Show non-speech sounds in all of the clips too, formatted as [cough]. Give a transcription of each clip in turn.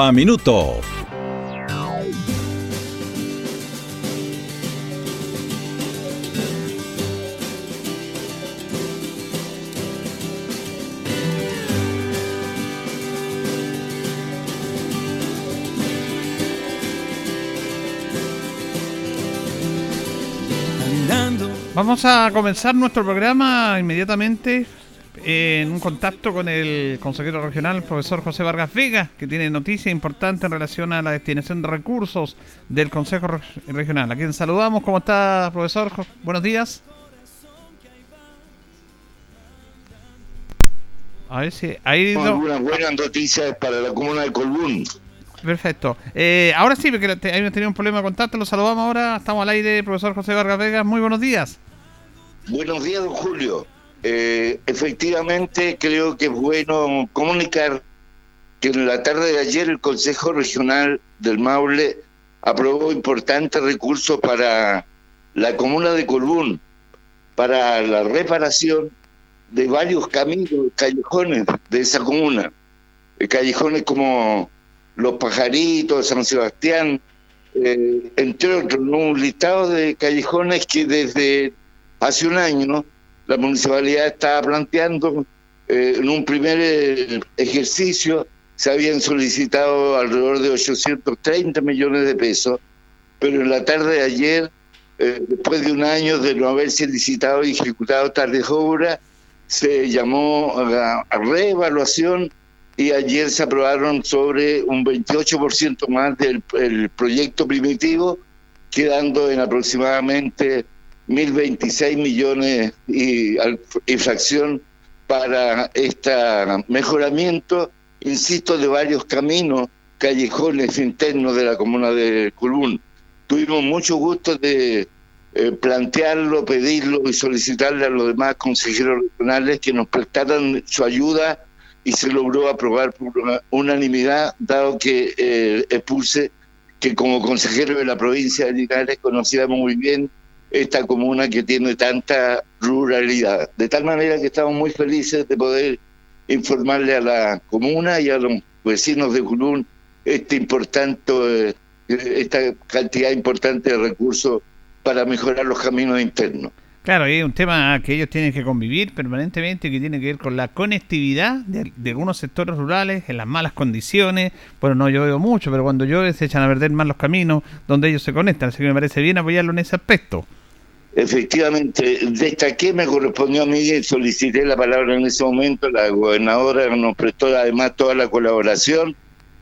a. Vamos a comenzar nuestro programa inmediatamente en un contacto con el consejero regional, el profesor José Vargas Vega, que tiene noticias importantes en relación a la destinación de recursos del Consejo Regional. A quien saludamos. ¿Cómo está, profesor? Buenos días. A ver si ha ido. Algunas buenas noticias para la comuna de Colbún. Perfecto. Eh, ahora sí, porque hemos tenido un problema de contacto, lo saludamos ahora. Estamos al aire, profesor José Vargas Vega. Muy buenos días. Buenos días, don Julio. Eh, efectivamente, creo que es bueno comunicar que en la tarde de ayer el Consejo Regional del Maule aprobó importantes recursos para la comuna de Colbún, para la reparación de varios caminos, callejones de esa comuna. Eh, callejones como Los Pajaritos, San Sebastián, eh, entre otros, un listado de callejones que desde Hace un año la municipalidad estaba planteando, eh, en un primer eh, ejercicio, se habían solicitado alrededor de 830 millones de pesos, pero en la tarde de ayer, eh, después de un año de no haberse licitado y ejecutado tales obras, se llamó a, reevaluación y ayer se aprobaron sobre un 28% más del proyecto primitivo, quedando en aproximadamente 1.026 millones y, y fracción para este mejoramiento, insisto, de varios caminos, callejones internos de la comuna de Culbún. Tuvimos mucho gusto de eh, plantearlo, pedirlo y solicitarle a los demás consejeros regionales que nos prestaran su ayuda y se logró aprobar por unanimidad, dado que eh, expuse que como consejero de la provincia de Linares conocía muy bien esta comuna que tiene tanta ruralidad. De tal manera que estamos muy felices de poder informarle a la comuna y a los vecinos de Culún este importante, eh, esta cantidad importante de recursos para mejorar los caminos internos. Claro, es un tema que ellos tienen que convivir permanentemente, que tiene que ver con la conectividad de, algunos sectores rurales en las malas condiciones. Bueno, no llueve mucho, pero cuando llueve se echan a perder más los caminos donde ellos se conectan. Así que me parece bien apoyarlo en ese aspecto. Efectivamente, destaqué, me correspondió a mí y solicité la palabra en ese momento. La gobernadora nos prestó además toda la colaboración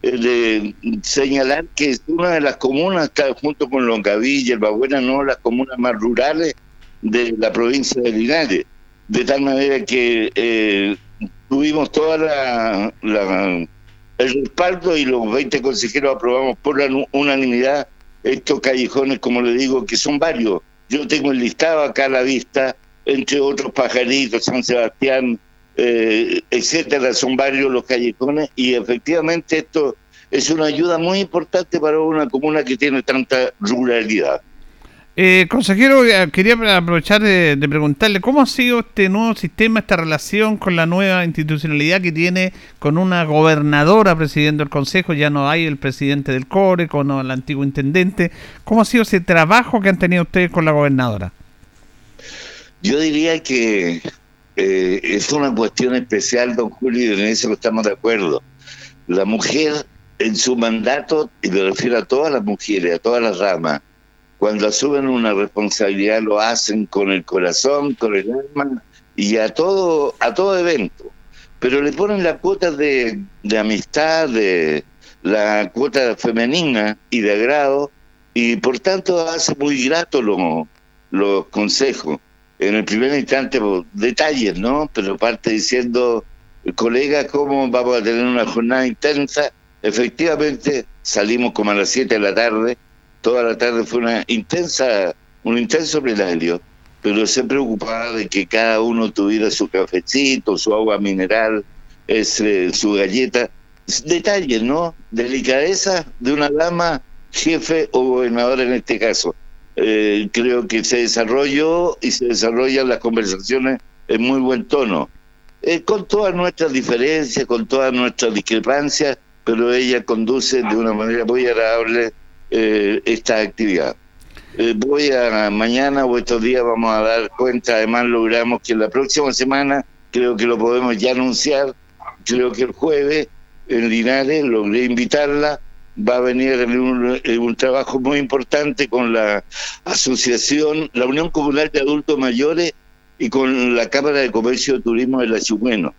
eh, de señalar que es una de las comunas, está junto con Loncavilla, El Babuena, no las comunas más rurales de la provincia de Linares. De tal manera que eh, tuvimos toda la, el respaldo y los 20 consejeros aprobamos por la unanimidad estos callejones, como le digo, que son varios yo tengo el listado acá a la vista, entre otros pajaritos, San Sebastián, eh, etcétera, son varios los callejones y efectivamente esto es una ayuda muy importante para una comuna que tiene tanta ruralidad. Eh, consejero, eh, quería aprovechar de, preguntarle cómo ha sido este nuevo sistema, esta relación con la nueva institucionalidad que tiene con una gobernadora presidiendo el consejo, ya no hay el presidente del CORE, con el antiguo intendente. ¿Cómo ha sido ese trabajo que han tenido ustedes con la gobernadora? Yo diría que eh, es una cuestión especial, don Julio, y en eso estamos de acuerdo. La mujer en su mandato, y me refiero a todas las mujeres, a todas las ramas, cuando asumen una responsabilidad lo hacen con el corazón, con el alma y a todo, a todo evento. Pero le ponen la cuota de, amistad, de la cuota femenina y de agrado, y por tanto hace muy grato los consejos. En el primer instante, detalles, ¿no? Pero parte diciendo colegas, ¿cómo vamos a tener una jornada intensa? Efectivamente, salimos como a las 7 de la tarde, toda la tarde fue una intensa, un intenso plenario, pero se preocupaba de que cada uno tuviera su cafecito, su agua mineral, ese, su galleta. Detalles, ¿no? Delicadeza de una dama, jefe o gobernador en este caso. Eh, creo que se desarrolló y se desarrollan las conversaciones en muy buen tono. Eh, con todas nuestras diferencias, con todas nuestras discrepancias, pero ella conduce de una manera muy agradable eh, esta actividad. Eh, voy a mañana o estos días vamos a dar cuenta, además logramos que la próxima semana, creo que lo podemos ya anunciar, creo que el jueves en Linares logré invitarla, va a venir en un, un trabajo muy importante con la asociación, la Unión Comunal de Adultos Mayores y con la Cámara de Comercio y Turismo de la Chumeno.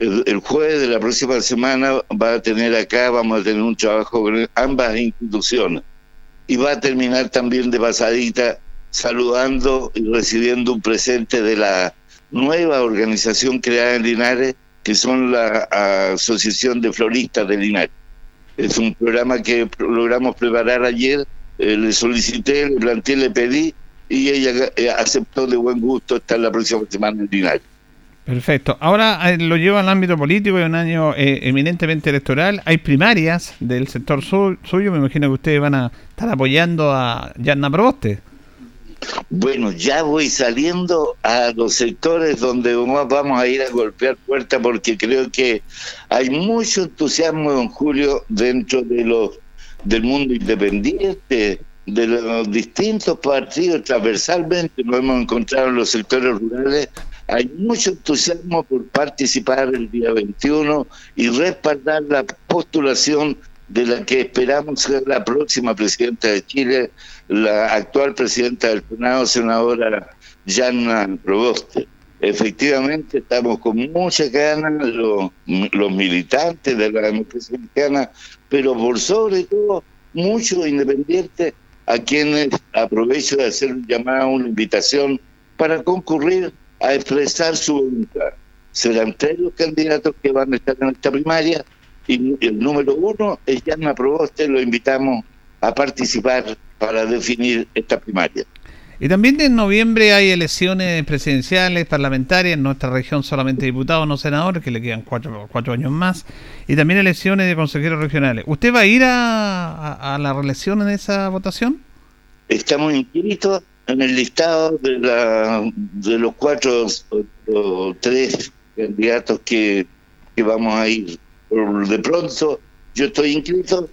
El, jueves de la próxima semana va a tener acá, vamos a tener un trabajo con ambas instituciones. Y va a terminar también de pasadita saludando y recibiendo un presente de la nueva organización creada en Linares, que son la Asociación de Floristas de Linares. Es un programa que logramos preparar ayer, eh, le solicité, le planteé, le pedí, y ella eh, aceptó de buen gusto estar la próxima semana en Linares. Perfecto. Ahora eh, lo lleva al ámbito político, es un año eh, eminentemente electoral. Hay primarias del sector suyo. Me imagino que ustedes van a estar apoyando a Yanna Proboste. Bueno, ya voy saliendo a los sectores donde vamos a ir a golpear puertas porque creo que hay mucho entusiasmo, don Julio, dentro de los del mundo independiente, de los distintos partidos transversalmente. Nos hemos encontrado en los sectores rurales hay mucho entusiasmo por participar el día 21 y respaldar la postulación de la que esperamos ser la próxima presidenta de Chile, la actual presidenta del Senado, senadora Janna Proboste. Efectivamente, estamos con mucha ganas los, los militantes de la democracia cristiana, pero por sobre todo, muchos independientes a quienes aprovecho de hacer un llamado, una invitación para concurrir a expresar su voluntad. Serán tres los candidatos que van a estar en esta primaria y el número uno es Yanna Proboste, lo invitamos a participar para definir esta primaria. Y también en noviembre hay elecciones presidenciales, parlamentarias, en nuestra región solamente diputados, no senadores, que le quedan cuatro, cuatro años más, y también elecciones de consejeros regionales. ¿Usted va a ir a, a la reelección en esa votación? Estamos inscritos en el listado de, la, de los cuatro o, tres candidatos que, vamos a ir. De pronto, yo estoy inscrito,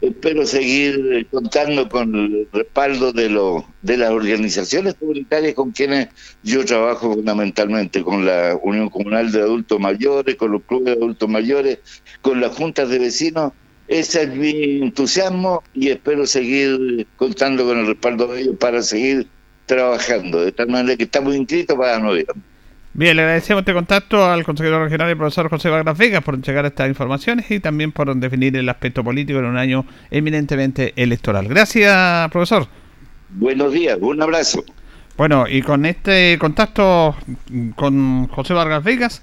espero seguir contando con el respaldo de, lo, de las organizaciones comunitarias con quienes yo trabajo fundamentalmente, con la Unión Comunal de Adultos Mayores, con los clubes de adultos mayores, con las juntas de vecinos ese es mi entusiasmo y espero seguir contando con el respaldo de ellos para seguir trabajando, de tal manera que estamos inscritos para noviembre. Bien, le agradecemos este contacto al consejero regional y profesor José Vargas Vegas por entregar estas informaciones y también por definir el aspecto político en un año eminentemente electoral. Gracias, profesor. Buenos días, un abrazo. Bueno, y con este contacto con José Vargas Vegas,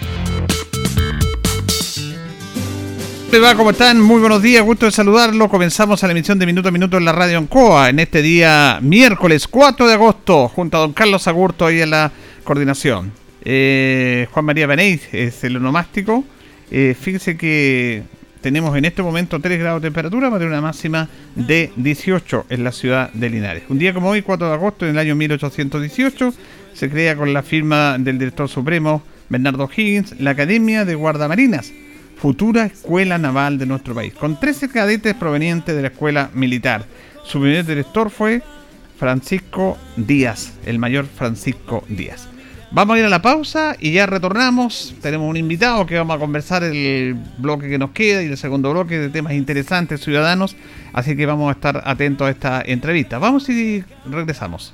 Va? ¿Cómo están? Muy buenos días, gusto de saludarlo. Comenzamos la emisión de Minuto a Minuto en la radio Ancoa en este día miércoles 4 de agosto, junto a don Carlos Agurto ahí en la coordinación. Eh, Juan María Benéis es el onomástico. Eh, fíjense que tenemos en este momento 3 grados de temperatura, de una máxima de 18 en la ciudad de Linares. Un día como hoy, 4 de agosto, en el año 1818, se crea con la firma del director supremo Bernardo Higgins la Academia de Guardamarinas futura escuela naval de nuestro país, con 13 cadetes provenientes de la escuela militar. Su primer director fue Francisco Díaz, el mayor Francisco Díaz. Vamos a ir a la pausa y ya retornamos. Tenemos un invitado que vamos a conversar el bloque que nos queda y el segundo bloque de temas interesantes ciudadanos. Así que vamos a estar atentos a esta entrevista. Vamos y regresamos.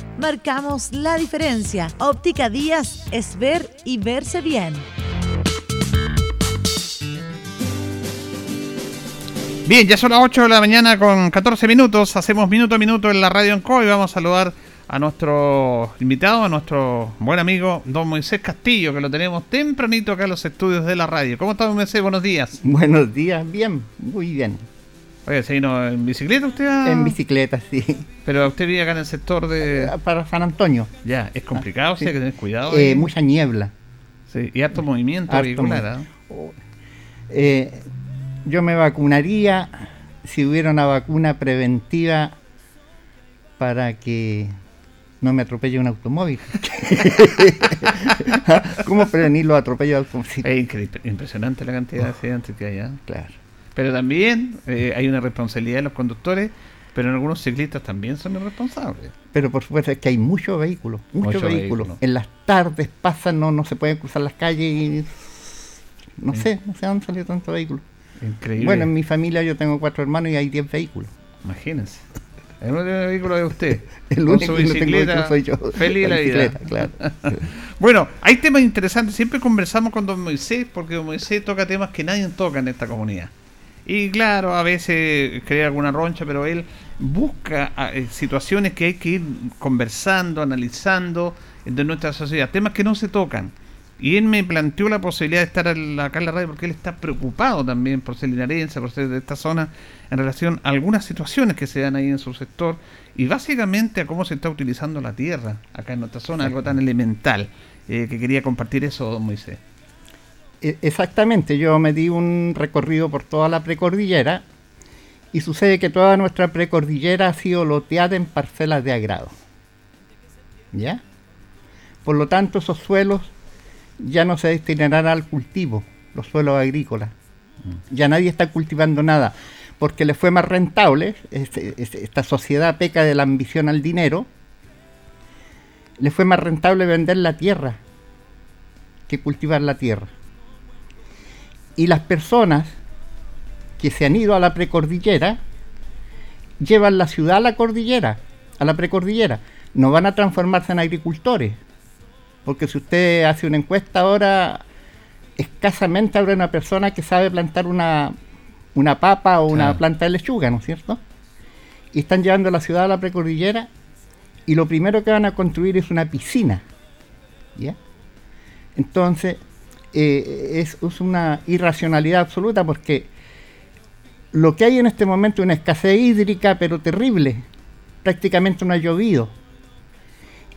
Marcamos la diferencia. Óptica Díaz es ver y verse bien. Bien, ya son las 8 de la mañana con 14 minutos. Hacemos minuto a minuto en la radio en Co y vamos a saludar a nuestro invitado, a nuestro buen amigo don Moisés Castillo, que lo tenemos tempranito acá en los estudios de la radio. ¿Cómo está, Moisés? Buenos días. Buenos días, bien, muy bien. Oye, ¿se vino en bicicleta usted? En bicicleta, sí. Pero usted vive acá en el sector de... Ah, para San Antonio. Ya, es complicado, sí. hay que tener cuidado. Eh, mucha niebla. Sí, y harto movimiento harto vehicular. Oh, eh, yo me vacunaría si hubiera una vacuna preventiva para que no me atropelle un automóvil. [laughs] [laughs] ¿Cómo prevenir los atropellos de automóviles? Es impresionante la cantidad de accidentes que hay. ¿eh? Claro. Pero también eh, hay una responsabilidad de los conductores, pero en algunos ciclistas también son irresponsables. Pero por supuesto es que hay muchos vehículos, muchos vehículos. En las tardes pasan, no, no se pueden cruzar las calles y no sé, no sé dónde salió tanto vehículo. Increíble. Bueno, en mi familia yo tengo cuatro hermanos y hay diez vehículos. Imagínense. El único vehículo de usted. [laughs] El único bicicleta, soy yo. Feliz la, vida. Claro. [laughs] bueno, hay temas interesantes. Siempre conversamos con don Moisés porque don Moisés toca temas que nadie toca en esta comunidad. Y claro, a veces crea alguna roncha, pero él busca ah, eh, situaciones que hay que ir conversando, analizando de nuestra sociedad, temas que no se tocan. Y él me planteó la posibilidad de estar acá en la radio porque él está preocupado también por ser linarense, por ser de esta zona, en relación a algunas situaciones que se dan ahí en su sector y básicamente a cómo se está utilizando la tierra acá en nuestra zona, algo tan elemental, eh, que quería compartir eso, don Moisés. E, exactamente, yo me di un recorrido por toda la precordillera y sucede que toda nuestra precordillera ha sido loteada en parcelas de agrado. ¿Ya? Por lo tanto, esos suelos ya no se destinarán al cultivo, los suelos agrícolas. Mm. Ya nadie está cultivando nada, porque le fue más rentable, este, este, esta sociedad peca de la ambición al dinero, le fue más rentable vender la tierra que cultivar la tierra. Y las personas que se han ido a la precordillera llevan la ciudad a la cordillera, a la precordillera. No van a transformarse en agricultores, porque si usted hace una encuesta ahora, escasamente habrá una persona que sabe plantar una, una papa o una planta de lechuga, ¿no es cierto? Y están llevando la ciudad a la precordillera y lo primero que van a construir es una piscina. ¿Ya? Entonces, eh, es, una irracionalidad absoluta porque lo que hay en este momento es una escasez hídrica, pero terrible. Prácticamente no ha llovido.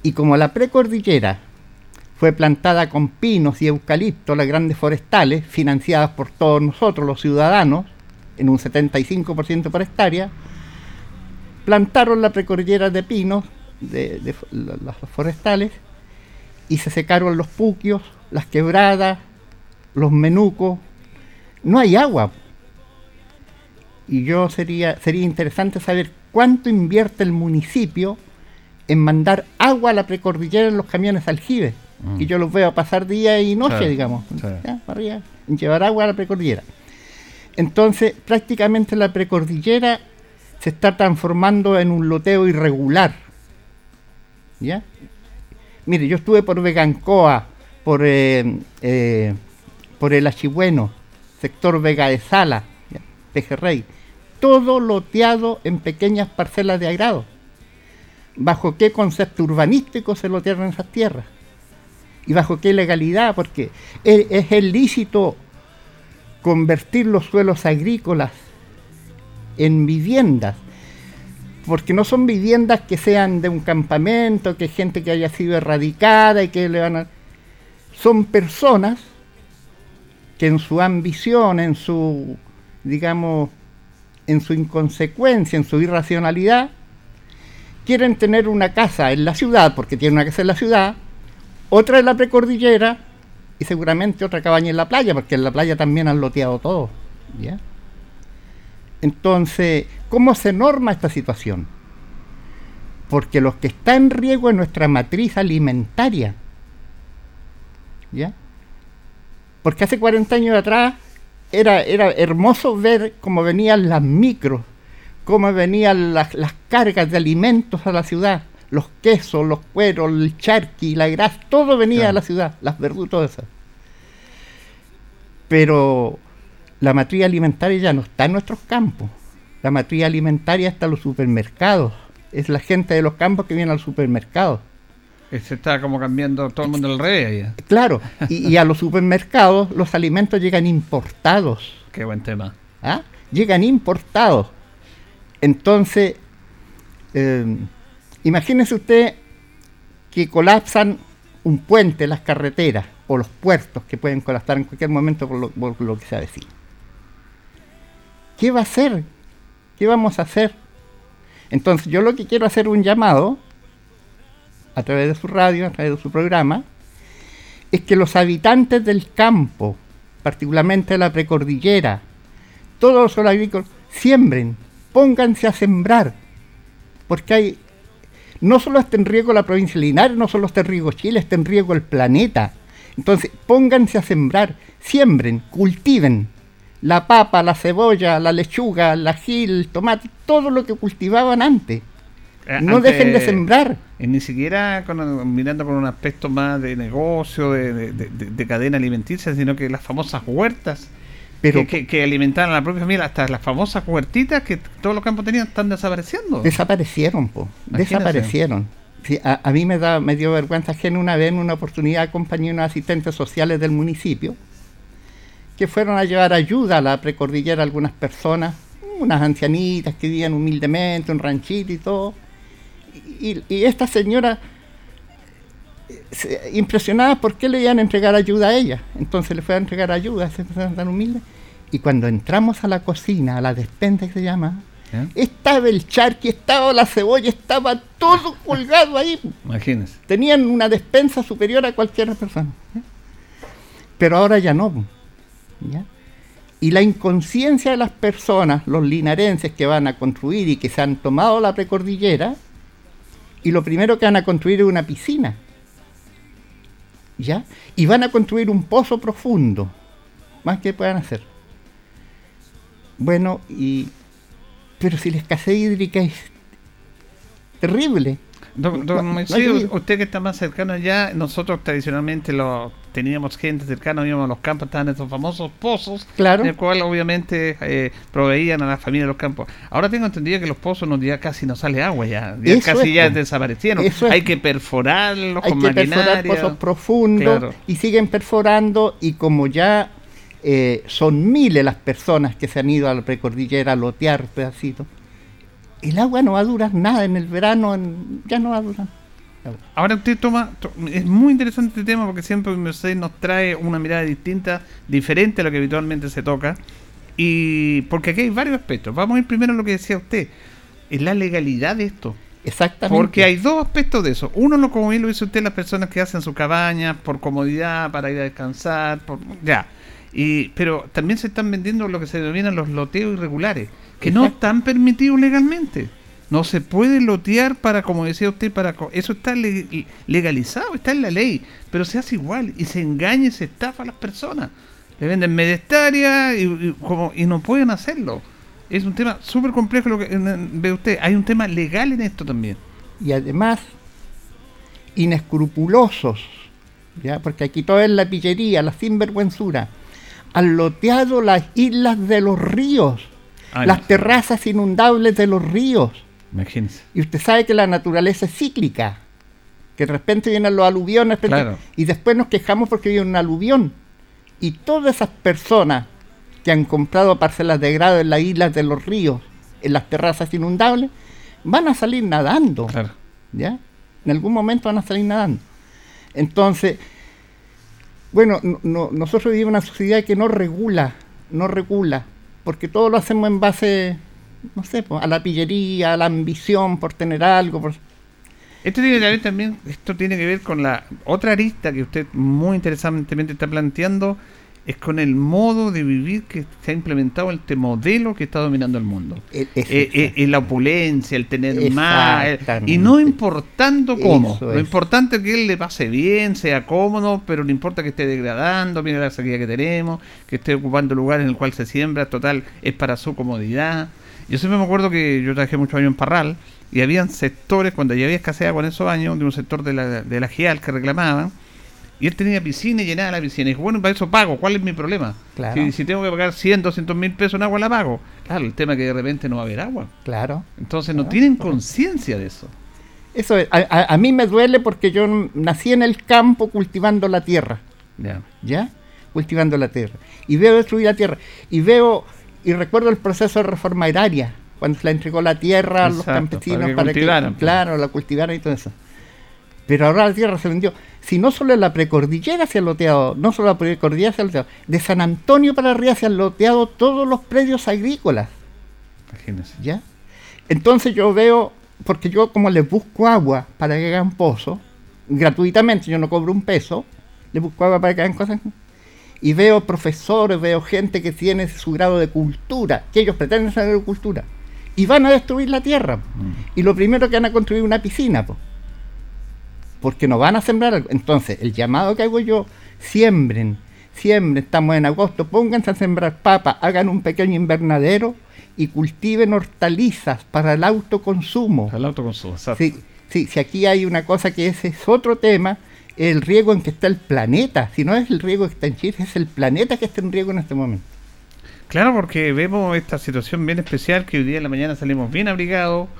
Y como la precordillera fue plantada con pinos y eucaliptos, las grandes forestales, financiadas por todos nosotros, los ciudadanos, en un 75% por hectárea, plantaron la precordillera de pinos, de, las forestales, y se secaron los puquios, las quebradas, los menucos. No hay agua. Y yo sería, sería interesante saber cuánto invierte el municipio en mandar agua a la precordillera en los camiones aljibes. Mm. Y yo los veo pasar día y noche, digamos, sí. ya, para arriba, en llevar agua a la precordillera. Entonces, prácticamente la precordillera se está transformando en un loteo irregular. ¿Ya? Mire, yo estuve por Vegancoa, por, eh, eh, por el Achibueno, sector Vega de Sala, ¿ya? Pejerrey. Todo loteado en pequeñas parcelas de agrado. ¿Bajo qué concepto urbanístico se lotearon esas tierras? ¿Y bajo qué legalidad? Porque es, es el lícito convertir los suelos agrícolas en viviendas, porque no son viviendas que sean de un campamento, que gente que haya sido erradicada y que le van a... Son personas que en su ambición, en su, digamos, en su inconsecuencia, en su irracionalidad, quieren tener una casa en la ciudad, porque tienen una casa en la ciudad, otra en la precordillera y seguramente otra cabaña en la playa, porque en la playa también han loteado todo. ¿ya? Entonces, ¿cómo se norma esta situación? Porque lo que está en riesgo es nuestra matriz alimentaria. ¿Ya? Porque hace 40 años atrás era, era hermoso ver cómo venían las micros, cómo venían las, las cargas de alimentos a la ciudad, los quesos, los cueros, el charqui, la grasa, todo venía Claro. a la ciudad, las verduras, todo eso. Pero la matriz alimentaria ya no está en nuestros campos. La matriz alimentaria está en los supermercados. Es la gente de los campos que viene al supermercado. Se está como cambiando todo el mundo revés. ya. Claro, y, y a los supermercados los alimentos llegan importados. Qué buen tema. ¿ah? Llegan importados. Entonces, eh, imagínese usted que colapsan un puente, las carreteras o los puertos que pueden colapsar en cualquier momento por lo, por lo que se avecina. ¿Qué va a hacer? ¿Qué vamos a hacer? Entonces yo lo que quiero hacer un llamado a través de su radio, a través de su programa, es que los habitantes del campo, particularmente de la precordillera, todos los suelos agrícolas, siembren, pónganse a sembrar, porque hay, no solo está en riesgo la provincia de Linares, no solo está en riesgo Chile, está en riesgo el planeta. Entonces, pónganse a sembrar, siembren, cultiven la papa, la cebolla, la lechuga, la gil, el tomate, todo lo que cultivaban antes. Eh, No antes- dejen de sembrar. Y ni siquiera con- mirando con un aspecto más de negocio, de, de- de- de- de cadena alimenticia, sino que las famosas huertas Pero que, que, que alimentaban a la propia familia, hasta las famosas huertitas que todos los campos tenían, están desapareciendo. Desaparecieron, po. Desaparecieron. Sí, a, a mí me, da, me dio vergüenza ajena una vez en una oportunidad acompañé a unos asistentes sociales del municipio que fueron a llevar ayuda a la precordillera a algunas personas, unas ancianitas que vivían humildemente, un ranchito y todo. Y, y esta señora, eh, se- impresionada por qué le iban a entregar ayuda a ella. Entonces le fue a entregar ayuda a esa persona tan humilde. Y cuando entramos a la cocina, a la despensa que se llama, ¿Eh? estaba el charqui, estaba la cebolla, estaba todo [laughs] colgado ahí. Imagínense. Tenían una despensa superior a cualquier persona. ¿eh? Pero ahora ya no. ¿ya? Y la inconsciencia de las personas, los linarenses que van a construir y que se han tomado la precordillera, y lo primero que van a construir es una piscina. ¿Ya? Y van a construir un pozo profundo. Más que puedan hacer. Bueno, y. Pero si la escasez hídrica es terrible. Don, don usted que está más cercano allá, nosotros tradicionalmente lo teníamos gente cercana, íbamos a los campos, estaban estos famosos pozos, Claro. en el cual obviamente eh, proveían a la familia de los campos. Ahora tengo entendido que los pozos no, ya casi no sale agua, ya, ya casi es, ya po. desaparecieron. Es. Hay que perforarlos hay con que perforar pozos profundos Claro. y siguen perforando y como ya eh, son miles las personas que se han ido a la precordillera a lotear pedacitos, el agua no va a durar nada en el verano, en- ya no va a durar. Ahora usted toma, to- es muy interesante este tema porque siempre Mercedes nos trae una mirada distinta, diferente a lo que habitualmente se toca. Y porque aquí hay varios aspectos. Vamos a ir primero a lo que decía usted, es la legalidad de esto. Exactamente. Porque hay dos aspectos de eso. Uno, lo como bien lo dice usted, las personas que hacen su cabaña por comodidad, para ir a descansar, por ya. Y, pero también se están vendiendo lo que se denominan los loteos irregulares, que no están permitidos legalmente. No se puede lotear para, como decía usted, para eso está legalizado, está en la ley, pero se hace igual y se engaña y se estafa a las personas. Le venden media y, como, y no pueden hacerlo. Es un tema súper complejo lo que ve usted. Hay un tema legal en esto también. Y además, inescrupulosos, ¿ya? porque aquí todo es la pillería, la sinvergüenzura. Han loteado las islas de los ríos, las terrazas inundables de los ríos Imagínese. Y usted sabe que la naturaleza es cíclica, que de repente vienen los aluviones y después nos quejamos porque viene un aluvión. Y todas esas personas que han comprado parcelas de grado en las islas de los ríos, en las terrazas inundables, van a salir nadando. ¿Ya? En algún momento van a salir nadando. Entonces, bueno, nosotros vivimos en una sociedad que no regula, no regula, porque todo lo hacemos en base no sé, a la pillería, a la ambición por tener algo. Por... Esto tiene que ver también, esto tiene que ver con la otra arista que usted muy interesantemente está planteando, es con el modo de vivir que se ha implementado este modelo que está dominando el mundo. Es, eh, eh, la opulencia, el tener más, y no importando cómo. lo importante es que él le pase bien, sea cómodo, pero no importa que esté degradando, mire la sequía que tenemos, que esté ocupando lugar en el cual se siembra, total, es para su comodidad. Yo siempre me acuerdo que yo trabajé muchos años en Parral y habían sectores, cuando ya había escasez con esos años, de un sector de la, de la GIAL que reclamaban, y él tenía piscina y llenaba la piscina. Y dijo, bueno, para eso pago, ¿cuál es mi problema? Si, si, tengo que pagar 100, 200 mil pesos en agua, la pago. Claro, el tema es que de repente no va a haber agua. Claro. Entonces no tienen conciencia de eso. Eso a, a, mí me duele porque yo nací en el campo cultivando la tierra. Ya. ¿Ya? Cultivando la tierra. Y veo destruir la tierra. Y veo y recuerdo el proceso de reforma agraria, cuando se la entregó la tierra a los campesinos para que, pues. claro, la cultivaran y todo eso. Pero ahora la tierra se vendió. Si no solo en la precordillera se ha loteado, no solo la precordillera se ha loteado, de San Antonio para arriba se han loteado todos los predios agrícolas. Imagínense. ¿Ya? Entonces yo veo, porque yo como les busco agua para que hagan pozo, gratuitamente, yo no cobro un peso, les busco agua para que hagan cosas y veo profesores, veo gente que tiene su grado de cultura, que ellos pretenden saber cultura, y van a destruir la tierra. Mm. Y lo primero que van a construir una piscina, porque no van a sembrar. Entonces, el llamado que hago yo, siembren, siembren, estamos en agosto, pónganse a sembrar papas, hagan un pequeño invernadero y cultiven hortalizas para el autoconsumo. Para el autoconsumo, exacto. Sí, sí, si aquí hay una cosa que ese es otro tema, el riesgo en que está el planeta. Si no es el riesgo que está en Chile, es el planeta que está en riesgo en este momento. Claro, porque vemos esta situación bien especial que hoy día en la mañana salimos bien abrigados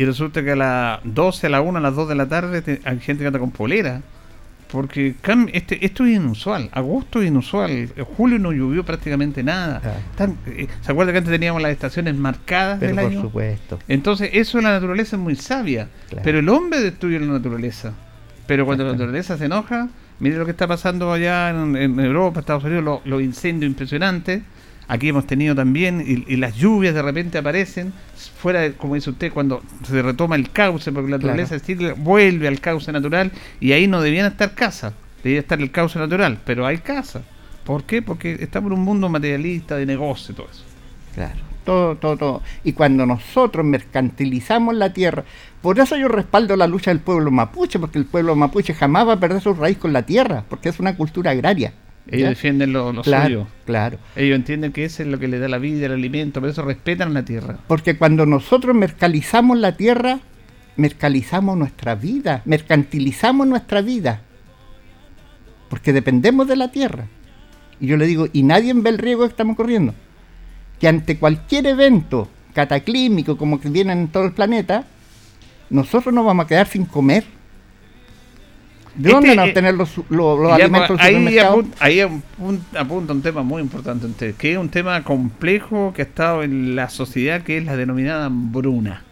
y resulta que a las 12, a la 1, a las 2 de la tarde hay gente que anda con polera. Porque este, esto es inusual. Agosto es inusual. Julio no llovió prácticamente nada. Eh, ¿Se acuerda que antes teníamos las estaciones marcadas del por año? supuesto. Entonces, eso en la naturaleza es muy sabia. Pero el hombre destruye la naturaleza. Pero cuando la naturaleza se enoja, mire lo que está pasando allá en, Europa, Estados Unidos, los incendios impresionantes. Aquí hemos tenido también, y, las lluvias de repente aparecen, fuera, de, como dice usted, cuando se retoma el cauce, porque la naturaleza vuelve al cauce natural, y ahí no debían estar casas, debía estar el cauce natural, pero hay casas. ¿Por qué? Porque estamos en un mundo materialista, de negocio y todo eso. Claro, todo, todo, todo. Y cuando nosotros mercantilizamos la tierra, por eso yo respaldo la lucha del pueblo mapuche, porque el pueblo mapuche jamás va a perder su raíz con la tierra, porque es una cultura agraria. Ellos defienden lo, lo claro, suyo. Claro. Ellos entienden que eso es lo que le da la vida, el alimento, por eso respetan la tierra. Porque cuando nosotros mercalizamos la tierra, mercalizamos nuestra vida, mercantilizamos nuestra vida. Porque dependemos de la tierra. Y yo le digo, y nadie ve el riesgo que estamos corriendo. Que ante cualquier evento cataclímico como que viene en todo el planeta, nosotros nos vamos a quedar sin comer. ¿De este, dónde van a eh, obtener los, los, alimentos pues, ahí, apunta, ahí apunta, un tema muy importante usted, que es un tema complejo que ha estado en la sociedad, que es la denominada hambruna.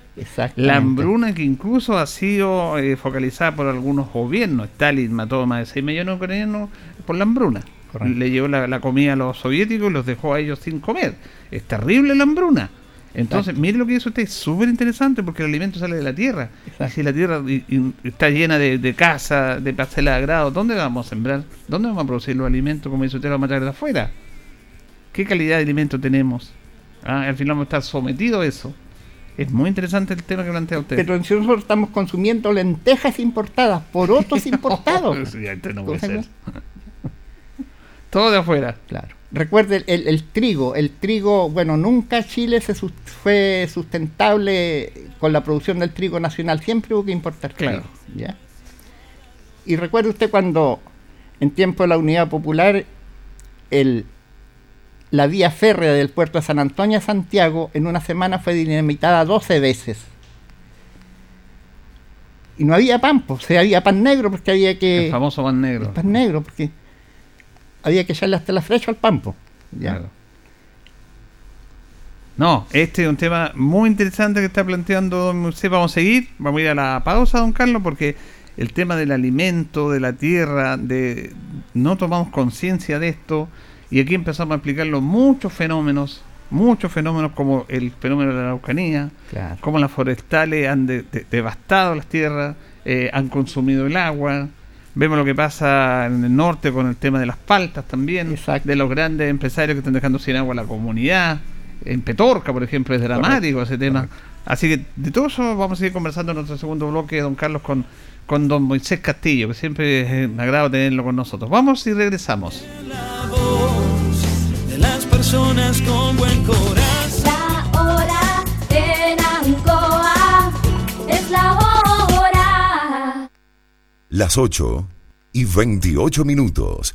La hambruna que incluso ha sido eh, focalizada por algunos gobiernos. Stalin mató más de 6 millones de ucranianos por la hambruna. Le llevó la, la, comida a los soviéticos y los dejó a ellos sin comer. Es terrible la hambruna. Entonces, mire lo que dice usted, es súper interesante porque el alimento sale de la tierra. Y si la tierra está llena de, de casa, de parcelas de grado, ¿dónde vamos a sembrar? ¿Dónde vamos a producir los alimentos? Como dice usted, lo vamos a traer de afuera. ¿Qué calidad de alimento tenemos? ¿ah? Al final vamos a estar sometidos a eso. Es muy interesante el tema que plantea usted. Pero si nosotros estamos consumiendo lentejas importadas por otros [laughs] importados. Este no puede ser. Todo de afuera. Claro. Recuerde el, el, trigo. El trigo, bueno, nunca Chile se fue sustentable con la producción del trigo nacional. Siempre hubo que importar Claro. trigo. ¿ya? Y recuerde usted cuando en tiempo de la Unidad Popular el, la vía férrea del puerto de San Antonio a Santiago en una semana fue dinamitada 12 veces. Y no había pan, pues, o sea, había pan negro porque había que... El famoso pan negro. El pan negro, porque había que echarle hasta la flecha al pampo. Ya. Claro. No, este es un tema muy interesante que está planteando don Moisés. Vamos a seguir, vamos a ir a la pausa, don Carlos, porque el tema del alimento, de la tierra, de no tomamos conciencia de esto y aquí empezamos a explicarlo muchos fenómenos, muchos fenómenos como el fenómeno de la Araucanía, Claro. cómo las forestales han de- de- devastado las tierras, eh, han consumido el agua. Vemos lo que pasa en el norte con el tema de las paltas también, Exacto. de los grandes empresarios que están dejando sin agua a la comunidad. En Petorca, por ejemplo, es dramático ese tema. Así que de todo eso vamos a seguir conversando en nuestro segundo bloque, don Carlos, con, con don Moisés Castillo, que siempre es un agrado tenerlo con nosotros. Vamos y regresamos. La voz de las personas con buen corazón. Las 8 y 28 minutos.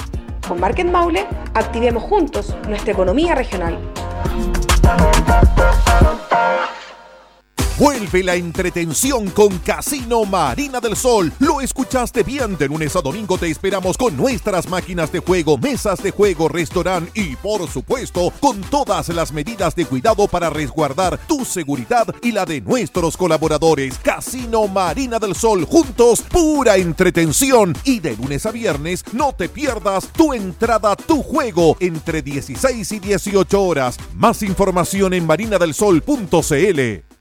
Con Market Maule, activemos juntos nuestra economía regional. Vuelve la entretención con Casino Marina del Sol. Lo escuchaste bien. De lunes a domingo te esperamos con nuestras máquinas de juego, mesas de juego, restaurante y, por supuesto, con todas las medidas de cuidado para resguardar tu seguridad y la de nuestros colaboradores. Casino Marina del Sol. Juntos, pura entretención. Y de lunes a viernes, no te pierdas tu entrada, tu juego entre 16 y 18 horas. Más información en marinadelsol.cl.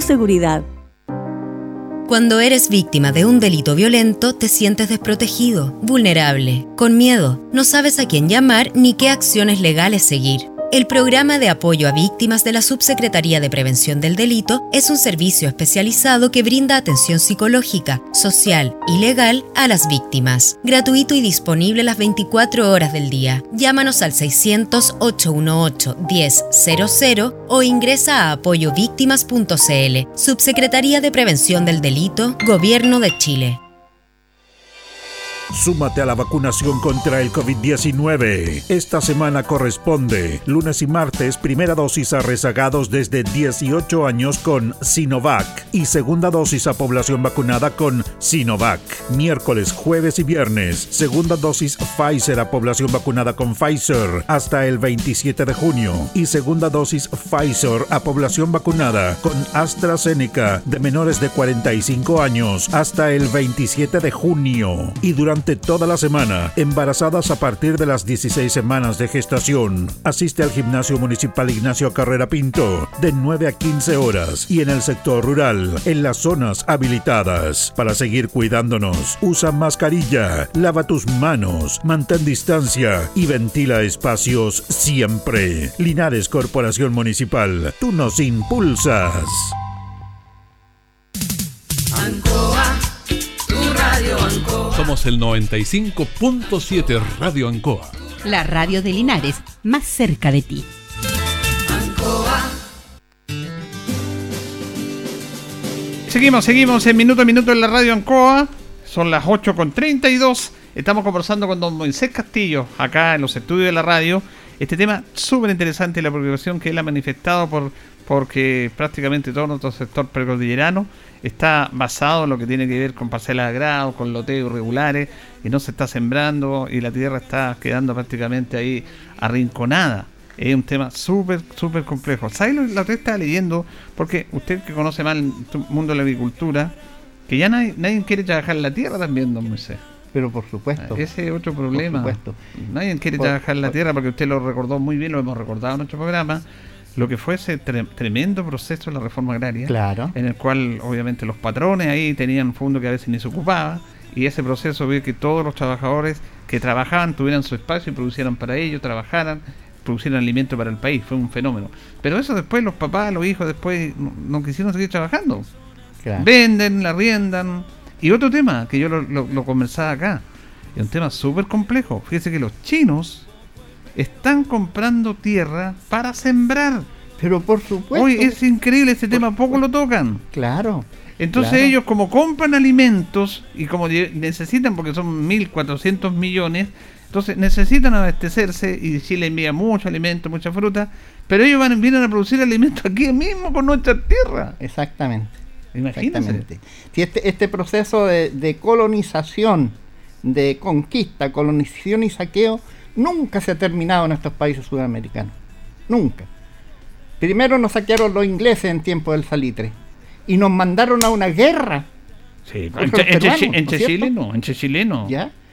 seguridad. Cuando eres víctima de un delito violento, te sientes desprotegido, vulnerable, con miedo, no sabes a quién llamar ni qué acciones legales seguir. El programa de apoyo a víctimas de la Subsecretaría de Prevención del Delito es un servicio especializado que brinda atención psicológica, social y legal a las víctimas. Gratuito y disponible las 24 horas del día. Llámanos al 600-818-1000 o ingresa a apoyovíctimas.cl. Subsecretaría de Prevención del Delito, Gobierno de Chile. Súmate a la vacunación contra el COVID-19. Esta semana corresponde lunes y martes primera dosis a rezagados desde 18 años con Sinovac y segunda dosis a población vacunada con Sinovac. Miércoles, jueves y viernes segunda dosis Pfizer a población vacunada con Pfizer hasta el 27 de junio y segunda dosis Pfizer a población vacunada con AstraZeneca de menores de 45 años hasta el 27 de junio y durante durante toda la semana. Embarazadas a partir de las 16 semanas de gestación. Asiste al Gimnasio Municipal Ignacio Carrera Pinto de 9 a 15 horas y en el sector rural, en las zonas habilitadas. Para seguir cuidándonos, usa mascarilla, lava tus manos, mantén distancia y ventila espacios siempre. Linares Corporación Municipal, tú nos impulsas. Ancoa, radio Ancoa. Somos el 95.7 Radio Ancoa. La radio de Linares, más cerca de ti. Ancoa. Seguimos, seguimos en minuto a minuto en la radio Ancoa. Son las 8 con 32. Estamos conversando con don Moisés Castillo, acá en los estudios de la radio. Este tema súper interesante, la preocupación que él ha manifestado por porque prácticamente todo nuestro sector precordillerano está basado en lo que tiene que ver con parcelas de grado, con loteos irregulares, y no se está sembrando y la tierra está quedando prácticamente ahí arrinconada. Es un tema súper, súper complejo. ¿Sabes lo, que está leyendo? Porque usted que conoce mal el mundo de la agricultura, que ya nadie, nadie quiere trabajar en la tierra también, don Moisés. Pero por supuesto. Ese es otro problema. Por supuesto. Nadie quiere Por- trabajar en la por- tierra porque usted lo recordó muy bien, lo hemos recordado en nuestro programa. Lo que fue ese tre- tremendo proceso de la reforma agraria, Claro. en el cual obviamente los patrones ahí tenían fondos que a veces ni se ocupaba, y ese proceso vio que todos los trabajadores que trabajaban tuvieran su espacio y producieran para ellos, trabajaran, producieran alimento para el país, fue un fenómeno. Pero eso después los papás, los hijos después no, no quisieron seguir trabajando. Claro. Venden, la riendan. Y otro tema que yo lo, lo, lo conversaba acá, es un tema súper complejo. Fíjese que los chinos están comprando tierra para sembrar. Pero por supuesto. Hoy es increíble ese tema, poco lo tocan. Claro. Entonces claro. ellos como compran alimentos y como necesitan, porque son 1.400 millones, entonces necesitan abastecerse y Chile envía mucho alimento, mucha fruta, pero ellos van, vienen a producir alimentos aquí mismo con nuestra tierra. Exactamente. Imagínense. Exactamente. Si este, este proceso de, de colonización, de conquista, colonización y saqueo, nunca se ha terminado en estos países sudamericanos. Nunca. Primero nos saquearon los ingleses en tiempo del salitre y nos mandaron a una guerra. Sí, entre, peruanos.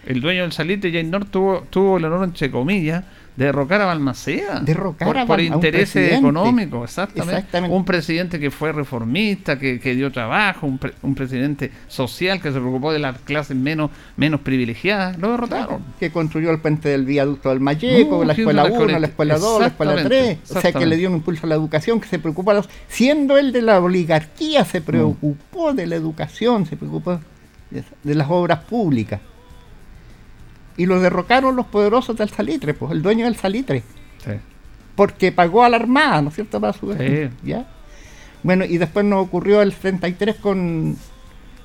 El dueño del salitre, Jane North, tuvo, tuvo el honor, entre comillas, derrocar a Balmaceda. Derrocar por, a por intereses económicos, exactamente. Exactamente. Un presidente que fue reformista, que, que dio trabajo, un, pre- un presidente social que se preocupó de las clases menos, menos privilegiadas. Lo derrotaron. Que construyó el puente del viaducto del Mayeco, No, la escuela la 1, conect- la escuela 2, la escuela Exactamente, 3. O sea, que le dio un impulso a la educación, que se preocupó a los. Siendo él de la oligarquía, se preocupó de la educación, se preocupó de, de las obras públicas. Y lo derrocaron los poderosos del salitre, pues, el dueño del salitre. Sí. Porque pagó a la armada, ¿no es cierto? Para su Sí. ¿Ya? Bueno, y después nos ocurrió el 33 con,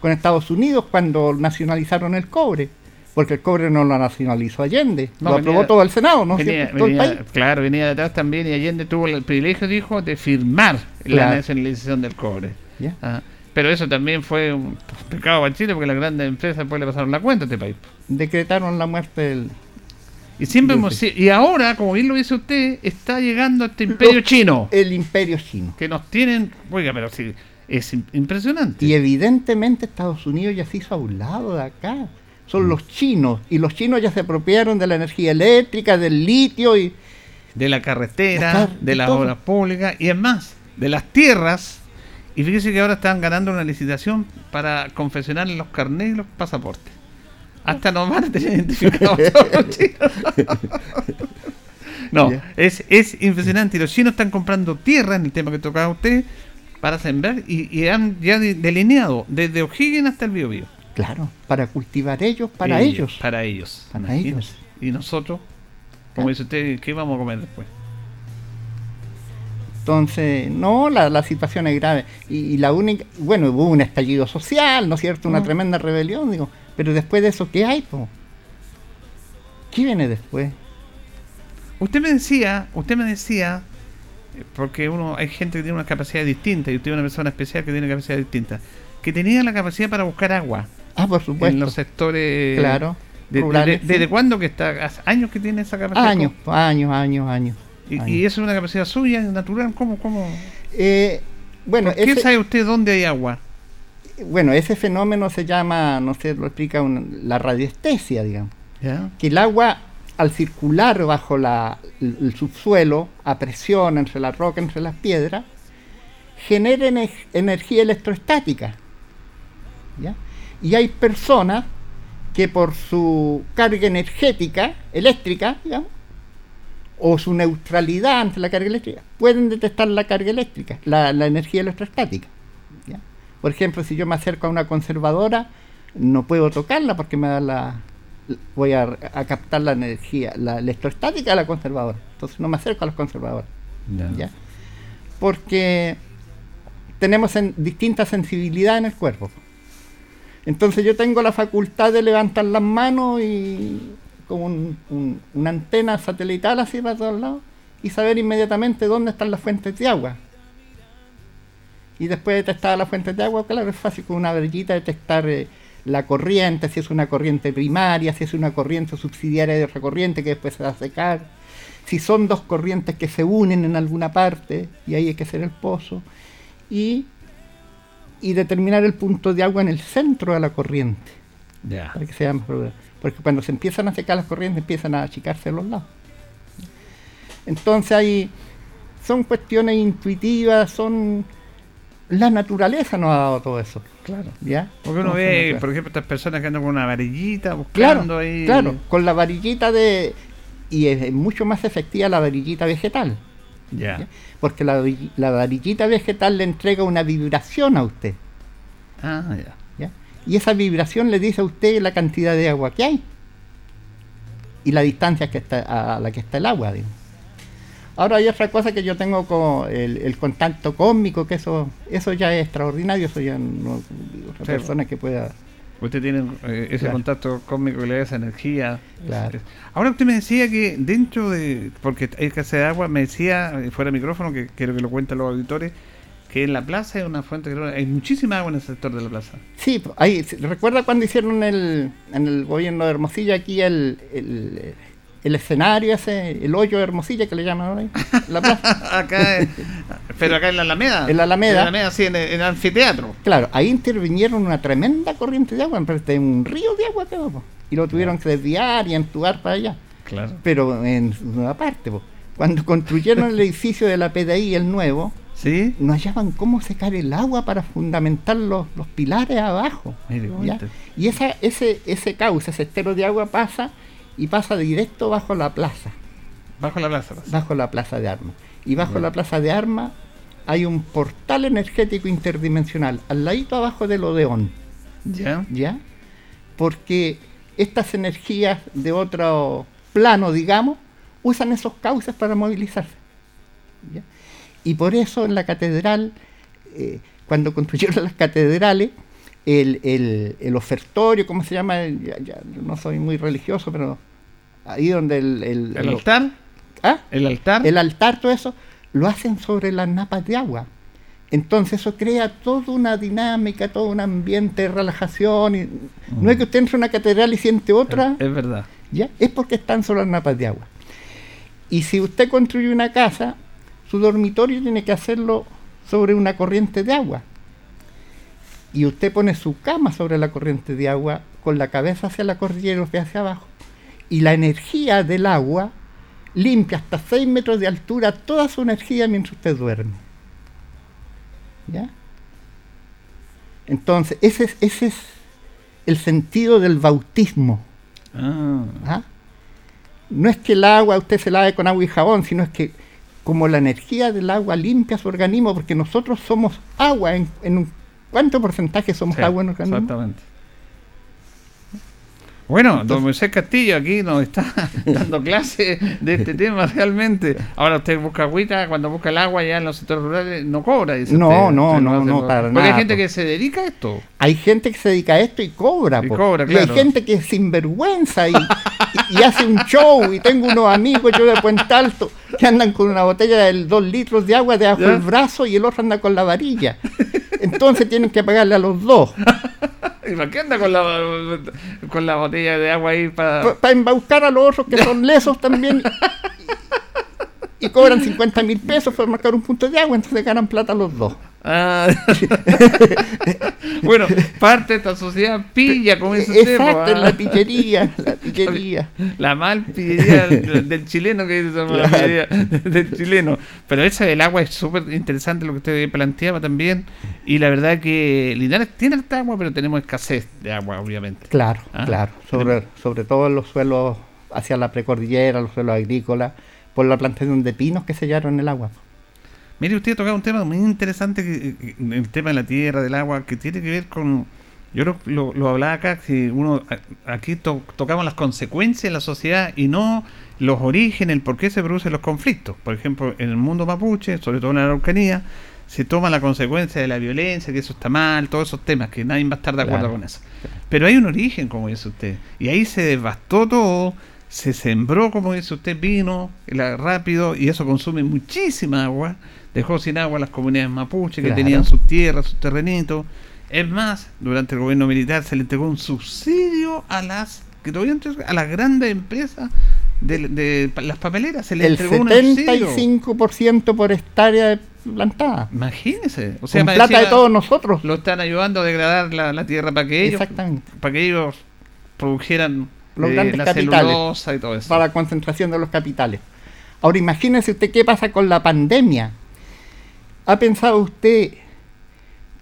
con Estados Unidos cuando nacionalizaron el cobre. Porque el cobre no lo nacionalizó Allende, No, lo venía- aprobó todo el Senado, ¿no venía- el país. claro, venía de atrás también y Allende tuvo el privilegio, dijo, de firmar la nacionalización del cobre. Ya. Ah, pero eso también fue un pecado para Chile porque las grandes empresas después le pasaron la cuenta a este país. Decretaron la muerte del. Y siempre hemos y ahora, como bien lo dice usted, está llegando este imperio Los- chino El imperio chino. que nos tienen, oiga, pero sí, es im- impresionante. Y evidentemente Estados Unidos ya se hizo a un lado de acá. Son los chinos. Y los chinos ya se apropiaron de la energía eléctrica, del litio y. de la carretera, de de las obras públicas y es más, de las tierras. Y fíjese que ahora están ganando una licitación para confeccionar los carnets y los pasaportes. Hasta nos van a tener identificados [laughs] los chinos. No, es, es impresionante. Los chinos están comprando tierra en el tema que tocaba usted para sembrar y, y han ya de- delineado desde O'Higgins hasta el Biobío. Claro, para cultivar ellos, para Y- ellos. Para ellos. Para ellos. Y nosotros, como dice usted, ¿qué vamos a comer después? Entonces, no, la, la situación es grave. Y, y la única, bueno, hubo un estallido social, ¿no es cierto? Una Ah. tremenda rebelión, digo. Pero después de eso, ¿qué hay? po? ¿Qué viene después? Usted me decía, usted me decía, eh, porque uno hay gente que tiene una capacidad distinta y usted es una persona especial que tiene capacidad distinta, que tenía la capacidad para buscar agua Ah, por en supuesto. los sectores. Claro, de- de- rurales, de- ¿Desde sí. cuándo que está? ¿Hace años que tiene esa capacidad? Años, años, años, años. Y, y eso es una capacidad suya, natural. ¿Cómo? cómo? Eh, bueno, ¿Por qué ese- sabe usted dónde hay agua? bueno, ese fenómeno se llama, no sé, lo explica un- la radiestesia, digamos. Que el agua, al circular bajo la- el, el subsuelo, a presión entre la roca, entre las piedras, genera ener- energía electroestática. ¿ya? Y hay personas que por su carga energética, eléctrica, digamos, o su neutralidad ante la carga eléctrica, pueden detectar la carga eléctrica, la, la energía electroestática. ¿ya? Por ejemplo, si yo me acerco a una conservadora, no puedo tocarla porque me da la voy a, a captar la energía, la electroestática de la conservadora. Entonces no me acerco a los conservadores. ¿ya? Porque tenemos en, distinta sensibilidad en el cuerpo. Entonces yo tengo la facultad de levantar las manos y como un- un- una antena satelital así para todos lados y saber inmediatamente dónde están las fuentes de agua. Y después de detectar las fuentes de agua, claro, es fácil con una varillita detectar eh, la corriente, si es una corriente primaria, si es una corriente subsidiaria de otra corriente que después se va a secar, si son dos corrientes que se unen en alguna parte, y ahí hay que hacer el pozo, y, y determinar el punto de agua en el centro de la corriente. Para que sea más. Porque cuando se empiezan a secar las corrientes empiezan a achicarse los lados. Entonces hay, son cuestiones intuitivas, son... La naturaleza nos ha dado todo eso. Claro. ¿Ya? Porque uno No, ve, por ejemplo, estas personas que andan con una varillita buscando Claro, ahí. claro, con la varillita de... Y es mucho más efectiva la varillita vegetal. Ya. Porque la, la varillita vegetal le entrega una vibración a usted. Ah, ya. Y esa vibración le dice a usted la cantidad de agua que hay. Y la distancia que está, a la que está el agua. digamos. Ahora hay otra cosa que yo tengo con el, el contacto cósmico, que eso eso ya es extraordinario, eso ya no otra Sí, persona que pueda... Usted tiene eh, ese Claro. contacto cósmico que le da esa energía. Claro. Ahora usted me decía que dentro de. Porque hay que hacer agua, me decía eh, fuera de micrófono, que quiero que lo cuenten los auditores, que en la plaza hay una fuente que hay muchísima agua en el sector de la plaza. Sí, ahí, ¿recuerda cuando hicieron el, en el gobierno de Hermosilla aquí el, el, el escenario ese, el hoyo de Hermosilla que le llaman ahora ahí? La plaza. [laughs] acá, en- pero acá en la Alameda. En la Alameda. En la Alameda, sí, en el, en el anfiteatro. Claro, ahí intervinieron una tremenda corriente de agua, de un río de agua po, y lo tuvieron que desviar y entubar para allá. Claro. Pero en su nueva parte, po. cuando construyeron el [laughs] edificio de la PDI, el nuevo, ¿Sí? no hallaban cómo secar el agua para fundamentar los, los pilares abajo. ¿ya? Y esa, ese, ese cauce, ese estero de agua pasa y pasa directo bajo la plaza, Bajo la plaza. pasa. bajo la plaza de armas. Y bajo la plaza de armas hay un portal energético interdimensional, al ladito abajo del Odeón. ¿Ya? ¿Ya? Porque estas energías de otro plano, digamos, usan esos cauces para movilizarse. ¿ya? Y por eso en la catedral, eh, cuando construyeron las catedrales, el, el- el ofertorio, ¿cómo se llama? El- ya- ya, no soy muy religioso, pero ahí donde el... ¿El, ¿El altar? ¿Ah? ¿El altar? El altar, todo eso, lo hacen sobre las napas de agua. Entonces eso crea toda una dinámica, todo un ambiente de relajación. Y No es que usted entre a una catedral y siente otra, Es verdad. ¿ya? es porque están sobre las napas de agua. Y si usted construye una casa, su dormitorio tiene que hacerlo sobre una corriente de agua. Y usted pone su cama sobre la corriente de agua con la cabeza hacia la pies hacia abajo. Y la energía del agua limpia hasta 6 metros de altura toda su energía mientras usted duerme. ¿Ya? Entonces, ese es, ese es el sentido del bautismo. Ah. ¿ah? No es que el agua usted se lave con agua y jabón, sino es que como la energía del agua limpia su organismo, porque nosotros somos agua, en, en un, ¿cuánto porcentaje somos Sí, agua en el organismo? Exactamente. Bueno, don Moisés Castillo aquí nos está [laughs] dando clase de este [laughs] tema realmente. Ahora usted busca agüita, cuando busca el agua ya en los sectores rurales no cobra. dice No, usted. no, Usted no, no, por- para Porque hay nada, gente que se dedica a esto. Hay gente que se dedica a esto y cobra, Y cobra, Y hay claro. gente que es sinvergüenza y, [laughs] y, hace un show. Y tengo unos amigos, yo de Puente Alto, que andan con una botella de 2 litros de agua debajo del brazo y el otro anda con la varilla. Entonces tienen que pagarle a los dos. [laughs] ¿Y para qué anda con la, con la botella de agua ahí para...? Para embaucar a los otros que son lesos también. [laughs] Que cobran 50 mil pesos por marcar un punto de agua, entonces ganan plata los dos. Ah. [laughs] bueno, parte de esta sociedad pilla, como dice usted. Exacto, pues, en ah. la pillería, la [laughs] pillería. La mal pillería [laughs] del, chileno que dice la pillería del chileno. Pero esa del agua es súper interesante lo que usted planteaba también. Y la verdad que Linares tiene harta agua, pero tenemos escasez de agua, obviamente. Claro, Ah. claro. Sobre, sobre todo en los suelos hacia la precordillera, los suelos agrícolas, por la plantación de pinos que sellaron el agua. Mire, usted ha tocado un tema muy interesante, que, que- el tema de la tierra, del agua, que tiene que ver con... Yo lo, lo, lo hablaba acá, que uno aquí to- tocamos las consecuencias de la sociedad y no los orígenes, el por qué se producen los conflictos. Por ejemplo, en el mundo mapuche, sobre todo en la Araucanía, se toma la consecuencia de la violencia, que eso está mal, todos esos temas, que nadie va a estar de acuerdo Claro. con eso. Pero hay un origen, como dice usted, y ahí se devastó todo, se sembró, como dice usted, vino la- rápido, y eso consume muchísima agua, dejó sin agua las comunidades mapuche que Claro. tenían sus tierras, sus terrenitos. Es más, durante el gobierno militar se le entregó un subsidio a las que todavía a las grandes empresas de, las papeleras, se le El entregó un subsidio. 75% por hectárea plantada. Imagínese, o sea, Con plata de todos nosotros. Lo están ayudando a degradar la, la tierra para que ellos, para que ellos produjeran Los eh, grandes la capitales. celulosa y todo eso. Para la concentración de los capitales. Ahora imagínese usted qué pasa con la pandemia. ¿Ha pensado usted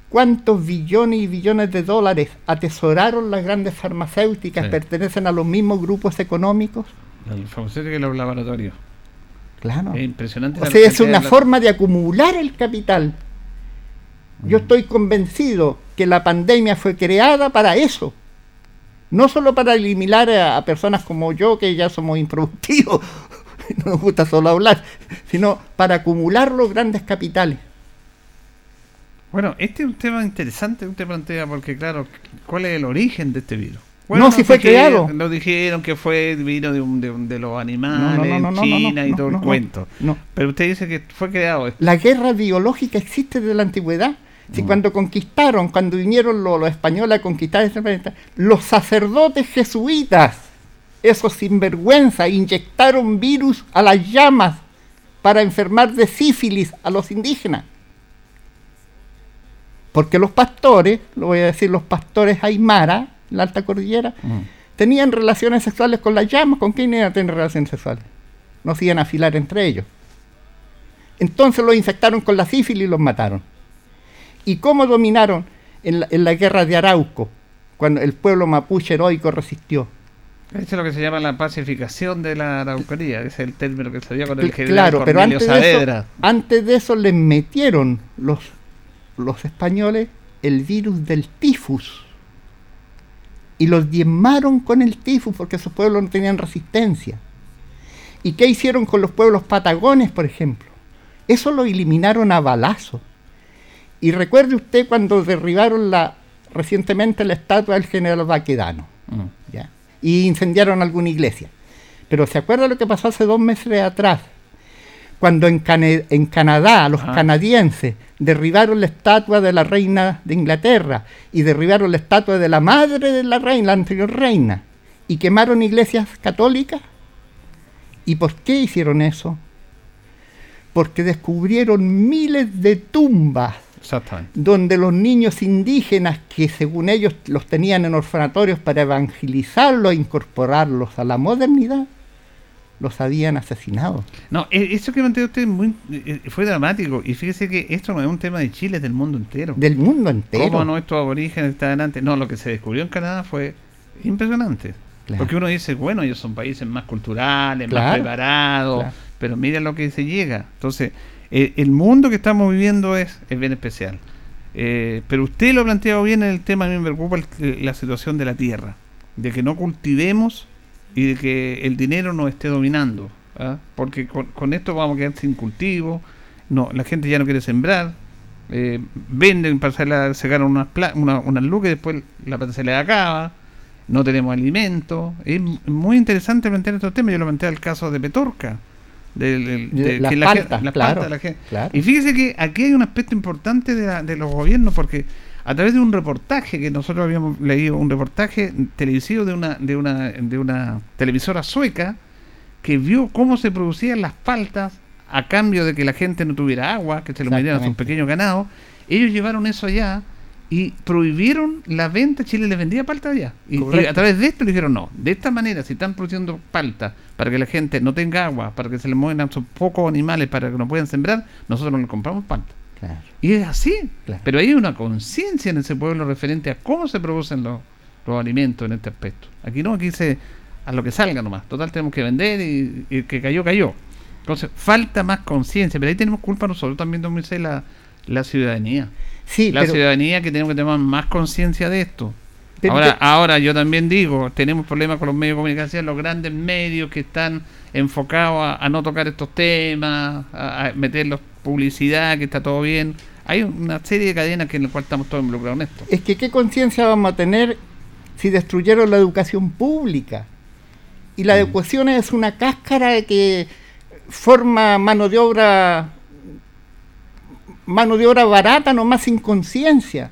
cuántos billones y billones de dólares atesoraron las grandes farmacéuticas? Sí. ¿Pertenecen a los mismos grupos económicos? El farmacéutico y los laboratorios. Claro. Es impresionante. O sea, es una de- forma de acumular el capital. Yo estoy convencido que la pandemia fue creada para eso. No solo para eliminar a, a personas como yo, que ya somos improductivos, [laughs] no nos gusta solo hablar, sino para acumular los grandes capitales. Bueno, este es un tema interesante que usted plantea, porque claro, ¿cuál es el origen de este virus? No, si fue dijeron- creado. Nos dijeron que fue vino de, un- de, un- de los animales, No, China y todo no, el cuento. Pero usted dice que fue creado esto. La guerra biológica existe desde la antigüedad. Si cuando conquistaron, cuando vinieron lo- los, españoles a conquistar este planeta, los sacerdotes jesuitas, esos sinvergüenza, inyectaron virus a las llamas para enfermar de sífilis a los indígenas. Porque los pastores, lo voy a decir, los pastores aymara, en la alta cordillera, tenían relaciones sexuales con las llamas. ¿Con quién iban a tener relaciones sexuales? No se iban a afilar entre ellos. Entonces los infectaron con la sífilis y los mataron. ¿Y cómo dominaron en la, en la guerra de Arauco, cuando el pueblo mapuche heroico resistió? Eso es lo que se llama la pacificación de la Araucanía, ese es el término que se dio con el general claro, pero antes de, eso, antes de eso les metieron los, los españoles el virus del tifus. Y los diezmaron con el tifus porque esos pueblos no tenían resistencia. ¿Y qué hicieron con los pueblos patagones, por ejemplo? Eso lo eliminaron a balazo. Y recuerde usted cuando derribaron la, recientemente la estatua del general Baquedano. ¿ya? Y incendiaron alguna iglesia. Pero ¿se acuerda lo que pasó hace dos meses atrás? Cuando en Canadá los canadienses derribaron la estatua de la reina de Inglaterra y derribaron la estatua de la madre de la reina, la anterior reina, y quemaron iglesias católicas. ¿Y por qué hicieron eso? Porque descubrieron miles de tumbas Exactamente. donde los niños indígenas que según ellos los tenían en orfanatorios para evangelizarlos e incorporarlos a la modernidad, los habían asesinado. No, e- eso que planteó usted muy, eh, fue dramático. Y fíjese que esto no es un tema de Chile, es del mundo entero. Del mundo entero. Cómo nuestros aborígenes estaban antes. No, lo que se descubrió en Canadá fue impresionante. Claro. Porque uno dice, bueno, ellos son países más culturales, más preparados, claro. pero mira lo que se llega. Entonces, eh, el mundo que estamos viviendo es, es bien especial. Eh, pero usted lo ha planteado bien en el tema, a mí me preocupa el- la situación de la tierra, de que no cultivemos y de que el dinero nos esté dominando. ¿ah? Porque con, con esto vamos a quedar sin cultivo, no, la gente ya no quiere sembrar, eh, venden para hacerla, sacar unas, una- unas lucas y después la se le acaba, no tenemos alimento. Es muy interesante plantear estos temas. Yo lo planteé al caso de Petorca. De las que la paltas, las claro, paltas, la claro. Y fíjese que aquí hay un aspecto importante de, la- de los gobiernos porque a través de un reportaje que nosotros habíamos leído, un reportaje televisivo de una, de una, de una televisora sueca que vio cómo se producían las paltas a cambio de que la gente no tuviera agua, que se lo metieran a sus pequeños ganados, ellos llevaron eso allá y prohibieron la venta, Chile les vendía palta allá. Y, y a través de esto le dijeron, no, de esta manera, si están produciendo palta para que la gente no tenga agua, para que se les muevan sus pocos animales, para que no puedan sembrar, nosotros no le compramos palta. Y es así. Pero hay una conciencia en ese pueblo referente a cómo se producen los, los alimentos en este aspecto. Aquí no, aquí se a lo que salga nomás. Total, tenemos que vender y, que cayó, cayó. Entonces, falta más conciencia. Pero ahí tenemos culpa nosotros también, 2006, la, la ciudadanía. Sí, la pero- ciudadanía que tenemos que tener más conciencia de esto. Pero ahora, ahora yo también digo, tenemos problemas con los medios de comunicación, los grandes medios que están enfocados a, a no tocar estos temas, a, a meterlos publicidad, que está todo bien. Hay una serie de cadenas que en las cuales estamos todos involucrados en esto. Es que qué conciencia vamos a tener si destruyeron la educación pública. Y Mm. la educación es una cáscara que forma mano de obra mano de obra barata nomás sin conciencia.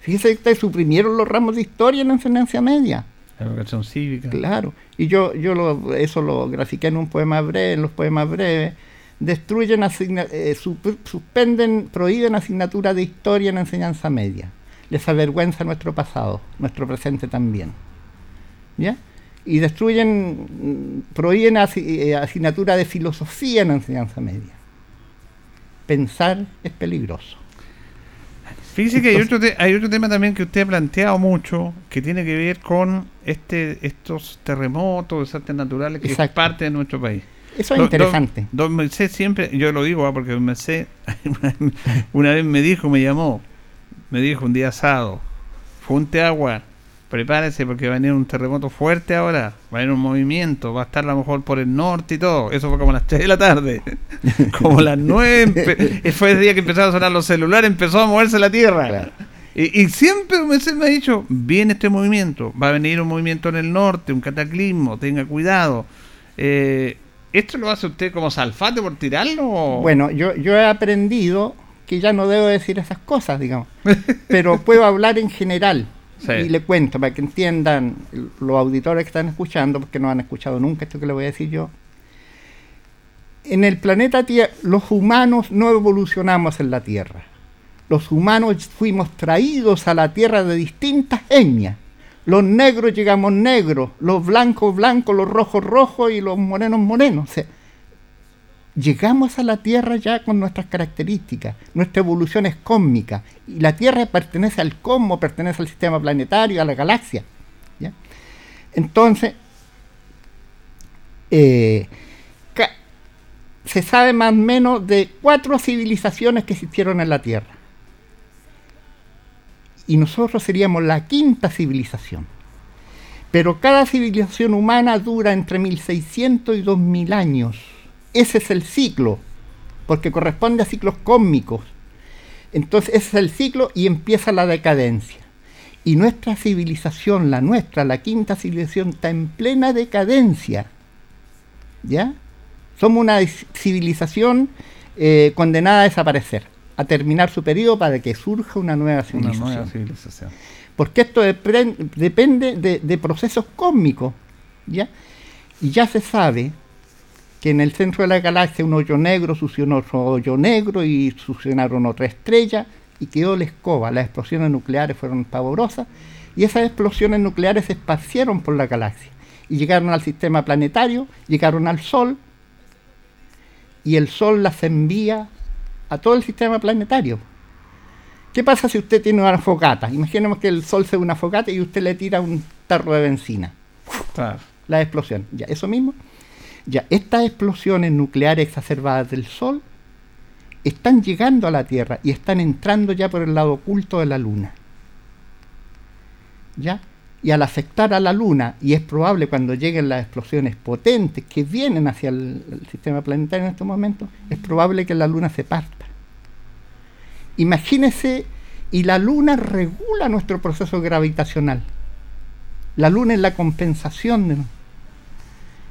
Fíjese que suprimieron los ramos de historia en la enseñanza media. La educación cívica. Claro. Y yo, yo lo, eso lo grafiqué en un poema breve, en los poemas breves. Destruyen, eh, suspenden, prohíben asignatura de historia en la enseñanza media. Les avergüenza nuestro pasado, nuestro presente también. ¿Ya? Y destruyen, mm, prohíben eh, asignatura de filosofía en la enseñanza media. Pensar es peligroso. Fíjese que hay otro, te- hay otro tema también que usted ha planteado mucho, que tiene que ver con este estos terremotos, desastres naturales que es Exacto. parte de nuestro país. Eso es Don- interesante. Don, don Merced siempre, yo lo digo ah, porque don Merced [laughs] una, vez me dijo, me llamó, me dijo un día asado, junte agua, prepárese porque va a venir un terremoto fuerte ahora, va a venir un movimiento, va a estar a lo mejor por el norte y todo. Eso fue como a las 3 de la tarde, [laughs] como a las 9, empe- fue el día que empezaron a sonar los celulares, empezó a moverse la tierra. Y, y siempre Merced me ha dicho, viene este movimiento, va a venir un movimiento en el norte, un cataclismo, tenga cuidado. Eh, ¿Esto lo hace usted como salfate por tirarlo? o- Bueno, yo, yo he aprendido que ya no debo decir esas cosas, digamos. Pero puedo hablar en general. Y le cuento para que entiendan los auditores que están escuchando, porque no han escuchado nunca esto que le voy a decir yo. En el planeta Tierra, los humanos no evolucionamos en la Tierra. Los humanos fuimos traídos a la Tierra de distintas etnias. Los negros llegamos negros, los blancos blancos, los rojos rojos y los morenos morenos. Llegamos a la Tierra ya con nuestras características, nuestra evolución es cósmica, y la Tierra pertenece al cosmos, pertenece al sistema planetario, a la galaxia. Entonces, eh, se sabe más o menos de cuatro civilizaciones que existieron en la Tierra. Y nosotros seríamos la quinta civilización. Pero cada civilización humana dura entre 1600 y 2000 años. Ese es el ciclo, porque corresponde a ciclos cósmicos. Entonces ese es el ciclo y empieza la decadencia. Y nuestra civilización, la nuestra, la quinta civilización, está en plena decadencia. ¿Ya? Somos una civilización eh, condenada a desaparecer, a terminar su periodo para que surja una nueva Una civilización. nueva civilización. Porque esto depende de, de procesos cósmicos. ¿ya? Y ya se sabe que en el centro de la galaxia un hoyo negro succionó otro hoyo negro y succionaron otra estrella y quedó la escoba. Las explosiones nucleares fueron pavorosas y esas explosiones nucleares se esparcieron por la galaxia y llegaron al sistema planetario, llegaron al Sol y el Sol las envía a todo el sistema planetario. ¿Qué pasa si usted tiene una fogata? Imaginemos que el Sol sea una fogata y usted le tira un tarro de benzina. Claro. La explosión. Ya, eso mismo. Ya, estas explosiones nucleares exacerbadas del Sol están llegando a la Tierra y están entrando ya por el lado oculto de la Luna. ¿Ya? Y al afectar a la Luna, y es probable cuando lleguen las explosiones potentes que vienen hacia el, sistema planetario en estos momentos, es probable que la Luna se parta. Imagínese, y la Luna regula nuestro proceso gravitacional. La Luna es la compensación de...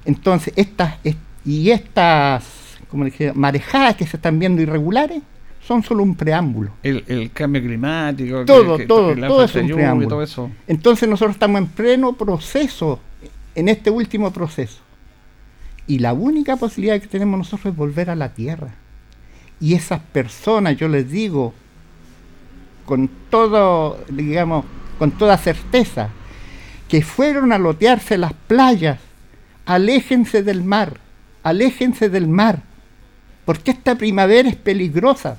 Entonces, estas, est- y estas, como dije, marejadas que se están viendo irregulares, son solo un preámbulo. El, el cambio climático, Todo, que- todo, la todo es un preámbulo. todo eso. Entonces nosotros estamos en pleno proceso, en este último proceso. Y la única posibilidad que tenemos nosotros es volver a la tierra. Y esas personas, yo les digo, con todo, digamos, con toda certeza, que fueron a lotearse las playas, aléjense del mar, aléjense del mar, porque esta primavera es peligrosa,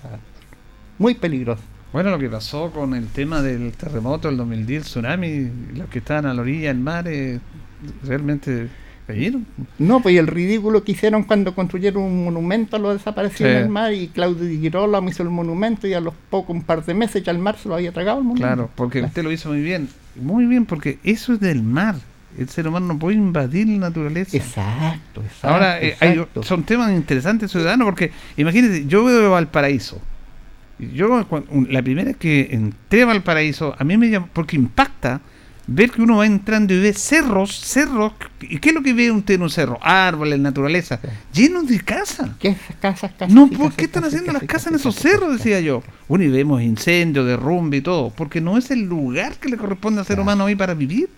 muy peligrosa. Bueno, lo que pasó con el tema del terremoto del 2010, el tsunami, los que estaban a la orilla del mar, eh, realmente cayeron. No, pues y el ridículo que hicieron cuando construyeron un monumento a los desaparecidos Sí. en el mar y Claudio Di Girolamo hizo el monumento y a los pocos, un par de meses ya el mar se lo había tragado el monumento. Claro, porque usted lo hizo muy bien. Muy bien, porque eso es del mar. El ser humano no puede invadir la naturaleza. Exacto, exacto. Ahora, eh, hay- son temas interesantes ciudadanos porque, imagínese, yo veo Valparaíso. Yo, la primera vez que entré a Valparaíso, a mí me llamó, porque impacta ver que uno va entrando y ve cerros, cerros. ¿Y qué es lo que ve usted en un cerro? Árboles, naturaleza, llenos de casas. ¿Qué casas, casas? No, ¿por casas, qué están haciendo las casas, en esos cerros? Decía yo. Bueno, y vemos incendios, derrumbe y todo, porque no es el lugar que le corresponde al ser humano hoy para vivir.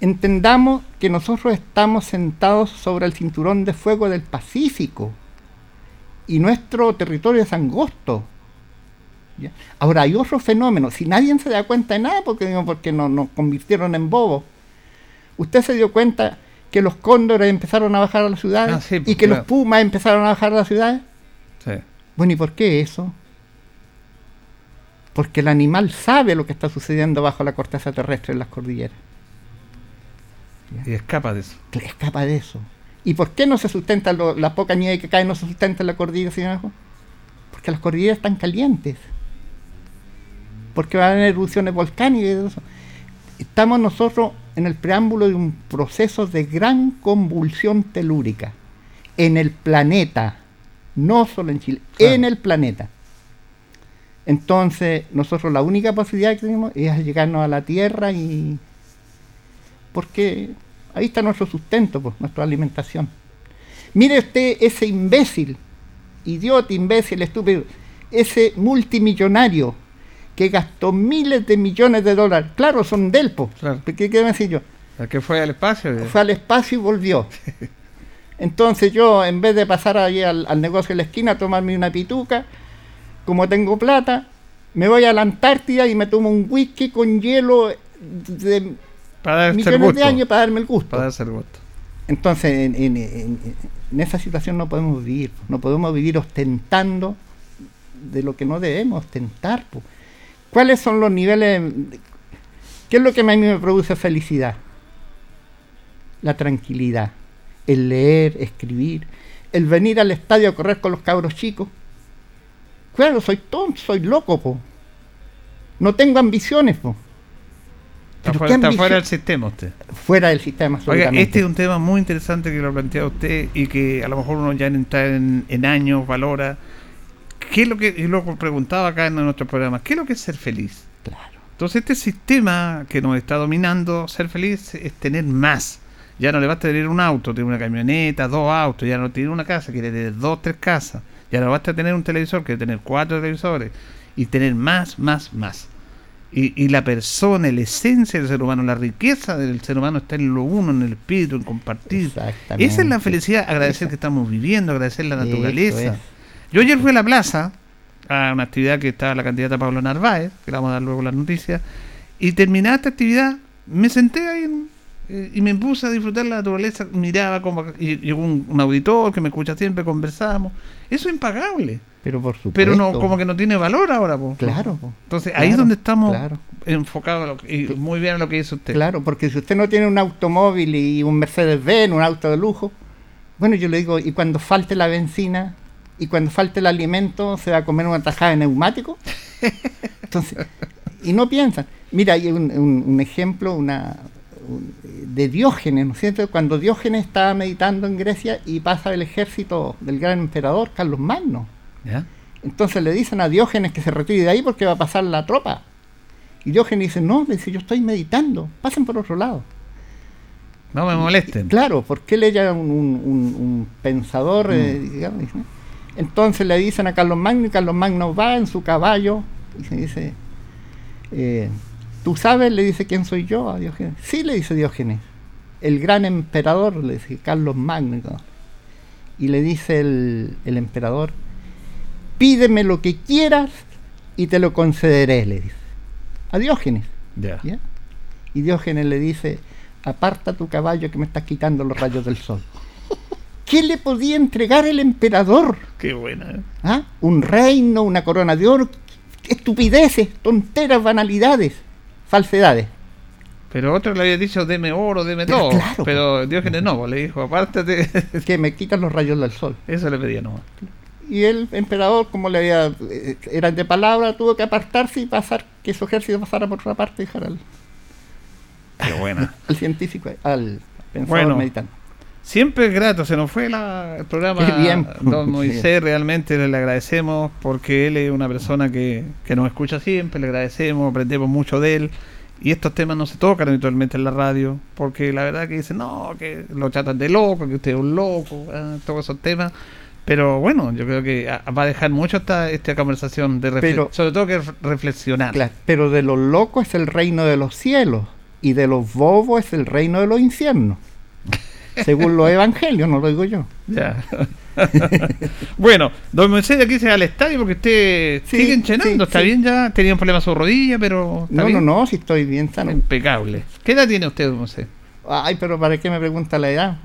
Entendamos que nosotros estamos sentados sobre el cinturón de fuego del Pacífico y nuestro territorio es angosto. ¿ya? Ahora hay otro fenómeno, si nadie se da cuenta de nada porque, porque no- nos convirtieron en bobos, usted se dio cuenta que los cóndores empezaron a bajar a las ciudades Ah, sí, y pues, que los pumas empezaron a bajar a las ciudades. Sí. Bueno, ¿y por qué eso? Porque el animal sabe lo que está sucediendo bajo la corteza terrestre en las cordilleras. Y escapa de eso. escapa de eso. ¿Y por qué no se sustenta lo- la poca nieve que cae no se sustenta en la cordillera, señor? Porque las cordilleras están calientes. Porque van a haber erupciones volcánicas y todo eso. Estamos nosotros en el preámbulo de un proceso de gran convulsión telúrica en el planeta, no solo en Chile, en el planeta. Entonces, nosotros la única posibilidad que tenemos es llegarnos a la Tierra y porque ahí está nuestro sustento, pues, nuestra alimentación. Mire usted ese imbécil, idiota, imbécil, estúpido, ese multimillonario que gastó miles de millones de dólares. Claro, son del po. ¿Qué quiero decir yo? El que fue al espacio. Fue al espacio y volvió. [laughs] Entonces yo, en vez de pasar allí al, al negocio de la esquina a tomarme una pituca, como tengo plata, me voy a la Antártida y me tomo un whisky con hielo de Para millones gusto. de años para darme el gusto. Para darse el gusto. Entonces, en, en- en- en esa situación no podemos vivir. No podemos vivir ostentando de lo que no debemos ostentar. po. ¿Cuáles son los niveles? ¿Qué es lo que a mí me produce felicidad? La tranquilidad. El leer, escribir. El venir al estadio a correr con los cabros chicos. Claro, soy tonto, soy loco, po. No tengo ambiciones, po. Está, fuera, ¿qué está ambición- fuera del sistema usted. Fuera del sistema, Oiga, este es un tema muy interesante que lo plantea usted y que a lo mejor uno ya en entrar en, en años valora. ¿Qué es lo que, y lo preguntaba acá en nuestro programa, ¿qué es lo que es ser feliz? Claro. Entonces este sistema que nos está dominando, ser feliz es tener más. Ya no le basta tener un auto, tener una camioneta, dos autos, ya no tiene una casa, quiere tener dos, tres casas. Ya no basta tener un televisor, quiere tener cuatro televisores. Y tener más, más, más. Y, y la persona, la esencia del ser humano, la riqueza del ser humano está en lo uno, en el espíritu, en compartir. Esa es la felicidad, agradecer que estamos viviendo, agradecer la naturaleza. es. Yo ayer fui a la plaza, a una actividad que estaba la candidata Pablo Narváez, que le vamos a dar luego las noticias, y terminada esta actividad, me senté ahí en- y me puse a disfrutar la naturaleza, miraba como y llegó un, un auditor que me escucha siempre, conversábamos. Eso es impagable. Pero por supuesto. Pero no, como que no tiene valor ahora, po. Claro, po. Entonces ahí es donde estamos claro. enfocados a lo que- y muy bien a lo que dice usted. Claro, porque si usted no tiene un automóvil y un Mercedes-Benz, un auto de lujo, bueno, yo le digo, y cuando falte la benzina y cuando falte el alimento, ¿se va a comer una tajada de neumático? [laughs] Entonces, y no piensan. Mira, hay un, un- un ejemplo una, un- de Diógenes, ¿no es cierto? Cuando Diógenes estaba meditando en Grecia y pasa el ejército del gran emperador Carlos Magno. ¿Ya? Entonces le dicen a Diógenes que se retire de ahí porque va a pasar la tropa. Y Diógenes dice, no, dice, yo estoy meditando, pasen por otro lado. No me molesten. Claro, porque él era un, un- pensador, eh, Mm. digamos. Entonces le dicen a Carlos Magno y Carlos Magno va en su caballo y se dice, eh, ¿tú sabes? Le dice, ¿quién soy yo? A Diógenes. Sí, le dice Diógenes. el gran emperador, le dice Carlos Magno. Y le dice el, el emperador, pídeme lo que quieras y te lo concederé, le dice. A Diógenes. Ya. ¿ya? Y Diógenes le dice, aparta tu caballo que me estás quitando los rayos del sol. [laughs] ¿Qué le podía entregar el emperador? Qué buena. ¿eh? ¿Ah? Un reino, una corona de oro, estupideces, tonteras, banalidades, falsedades. Pero otro le había dicho, deme oro, deme Pero todo. claro, pero Diógenes no, le dijo, apártate. [laughs] que me quitan los rayos del sol. Eso le pedía nomás. Y el emperador, como le había, eh, era de palabra, tuvo que apartarse y pasar, que su ejército pasara por otra parte y dejar al, Qué buena. [laughs] al científico, al pensador Bueno. meditante. Siempre es grato, se nos fue la- el programa. Qué bien. Don [laughs] Moisés, realmente le agradecemos porque él es una persona que, que nos escucha siempre, le agradecemos, aprendemos mucho de él. Y estos temas no se tocan habitualmente en la radio, porque la verdad que dicen, no, que lo tratan de loco, que usted es un loco, ah, todos esos temas. Pero bueno, yo creo que ah, va a dejar mucho esta, esta conversación, de Pero- sobre todo que ref- reflexionar. Claro, pero de los locos es el reino de los cielos y de los bobos es el reino de los infiernos. Según los evangelios, no lo digo yo. Ya. [laughs] bueno, don Moisés aquí se va al estadio porque usted Sí, sigue enchenando, sí, está sí. bien ya, tenía un problema en su rodilla, pero está No, bien. no, no, si estoy bien sano. Impecable. ¿Qué edad tiene usted, don Moisés? Ay, pero ¿para qué me pregunta la edad?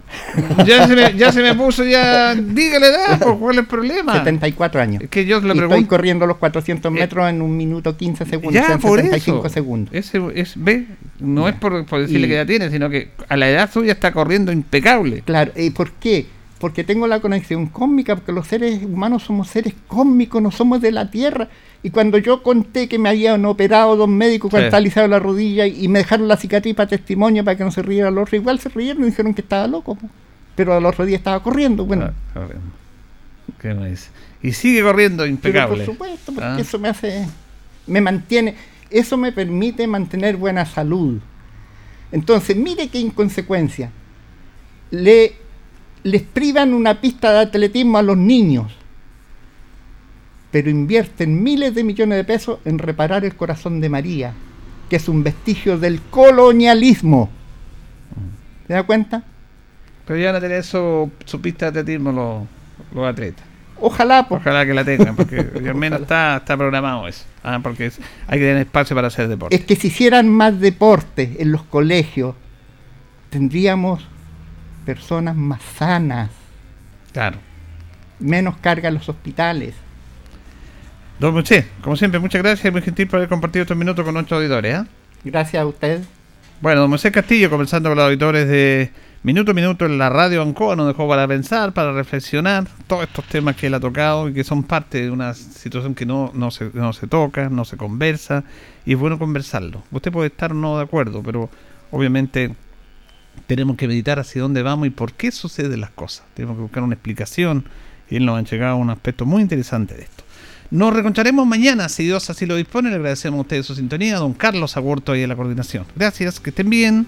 Ya se me, ya se me puso ya, dígale edad, pues, ¿cuál es el problema? 74 años. Es que yo le Y estoy pregunto, corriendo los 400 metros en un minuto 15 segundos, ya en por 75 eso. segundos. Ese, es, ve, no es por, por decirle Y- que edad tiene, sino que a la edad suya está corriendo impecable. Claro, ¿y por qué? Porque tengo la conexión cósmica, porque los seres humanos somos seres cósmicos, no somos de la Tierra. Y cuando yo conté que me habían operado dos médicos cuando Sí. la rodilla y, me dejaron la cicatriz para testimonio para que no se riera el otro, igual se rieron y dijeron que estaba loco. Pero al otro día estaba corriendo. Bueno, Corriendo. ¿Qué me dice? Y sigue corriendo pero impecable. por supuesto, porque Ah. eso me hace, me mantiene, eso me permite mantener buena salud. Entonces, mire qué inconsecuencia. Le, les privan una pista de atletismo a los niños, pero invierten miles de millones de pesos en reparar el corazón de María, que es un vestigio del colonialismo. ¿Se da cuenta? Pero ya van a tener su, su pista de atletismo los, los atletas. Ojalá, pues. Ojalá que la tengan, porque [laughs] al menos está, está programado eso. Ah, porque es- hay que tener espacio para hacer deporte. Es que si hicieran más deporte en los colegios, tendríamos personas más sanas, Claro. menos carga en los hospitales. Don Moisés, como siempre, muchas gracias, muy gentil por haber compartido estos minutos con nuestros auditores. ¿ah? Gracias a usted. Bueno, don Moisés Castillo, conversando con los auditores de Minuto a Minuto en la radio Ancoa, nos dejó para pensar, para reflexionar todos estos temas que él ha tocado y que son parte de una situación que no, no, se, no se toca, no se conversa, y es bueno conversarlo. Usted puede estar no de acuerdo, pero obviamente tenemos que meditar hacia dónde vamos y por qué suceden las cosas. Tenemos que buscar una explicación y él nos ha llegado un aspecto muy interesante de esto. Nos reencontraremos mañana, si Dios así lo dispone. Le agradecemos a ustedes su sintonía, a don Carlos Agurto y a la coordinación. Gracias, que estén bien.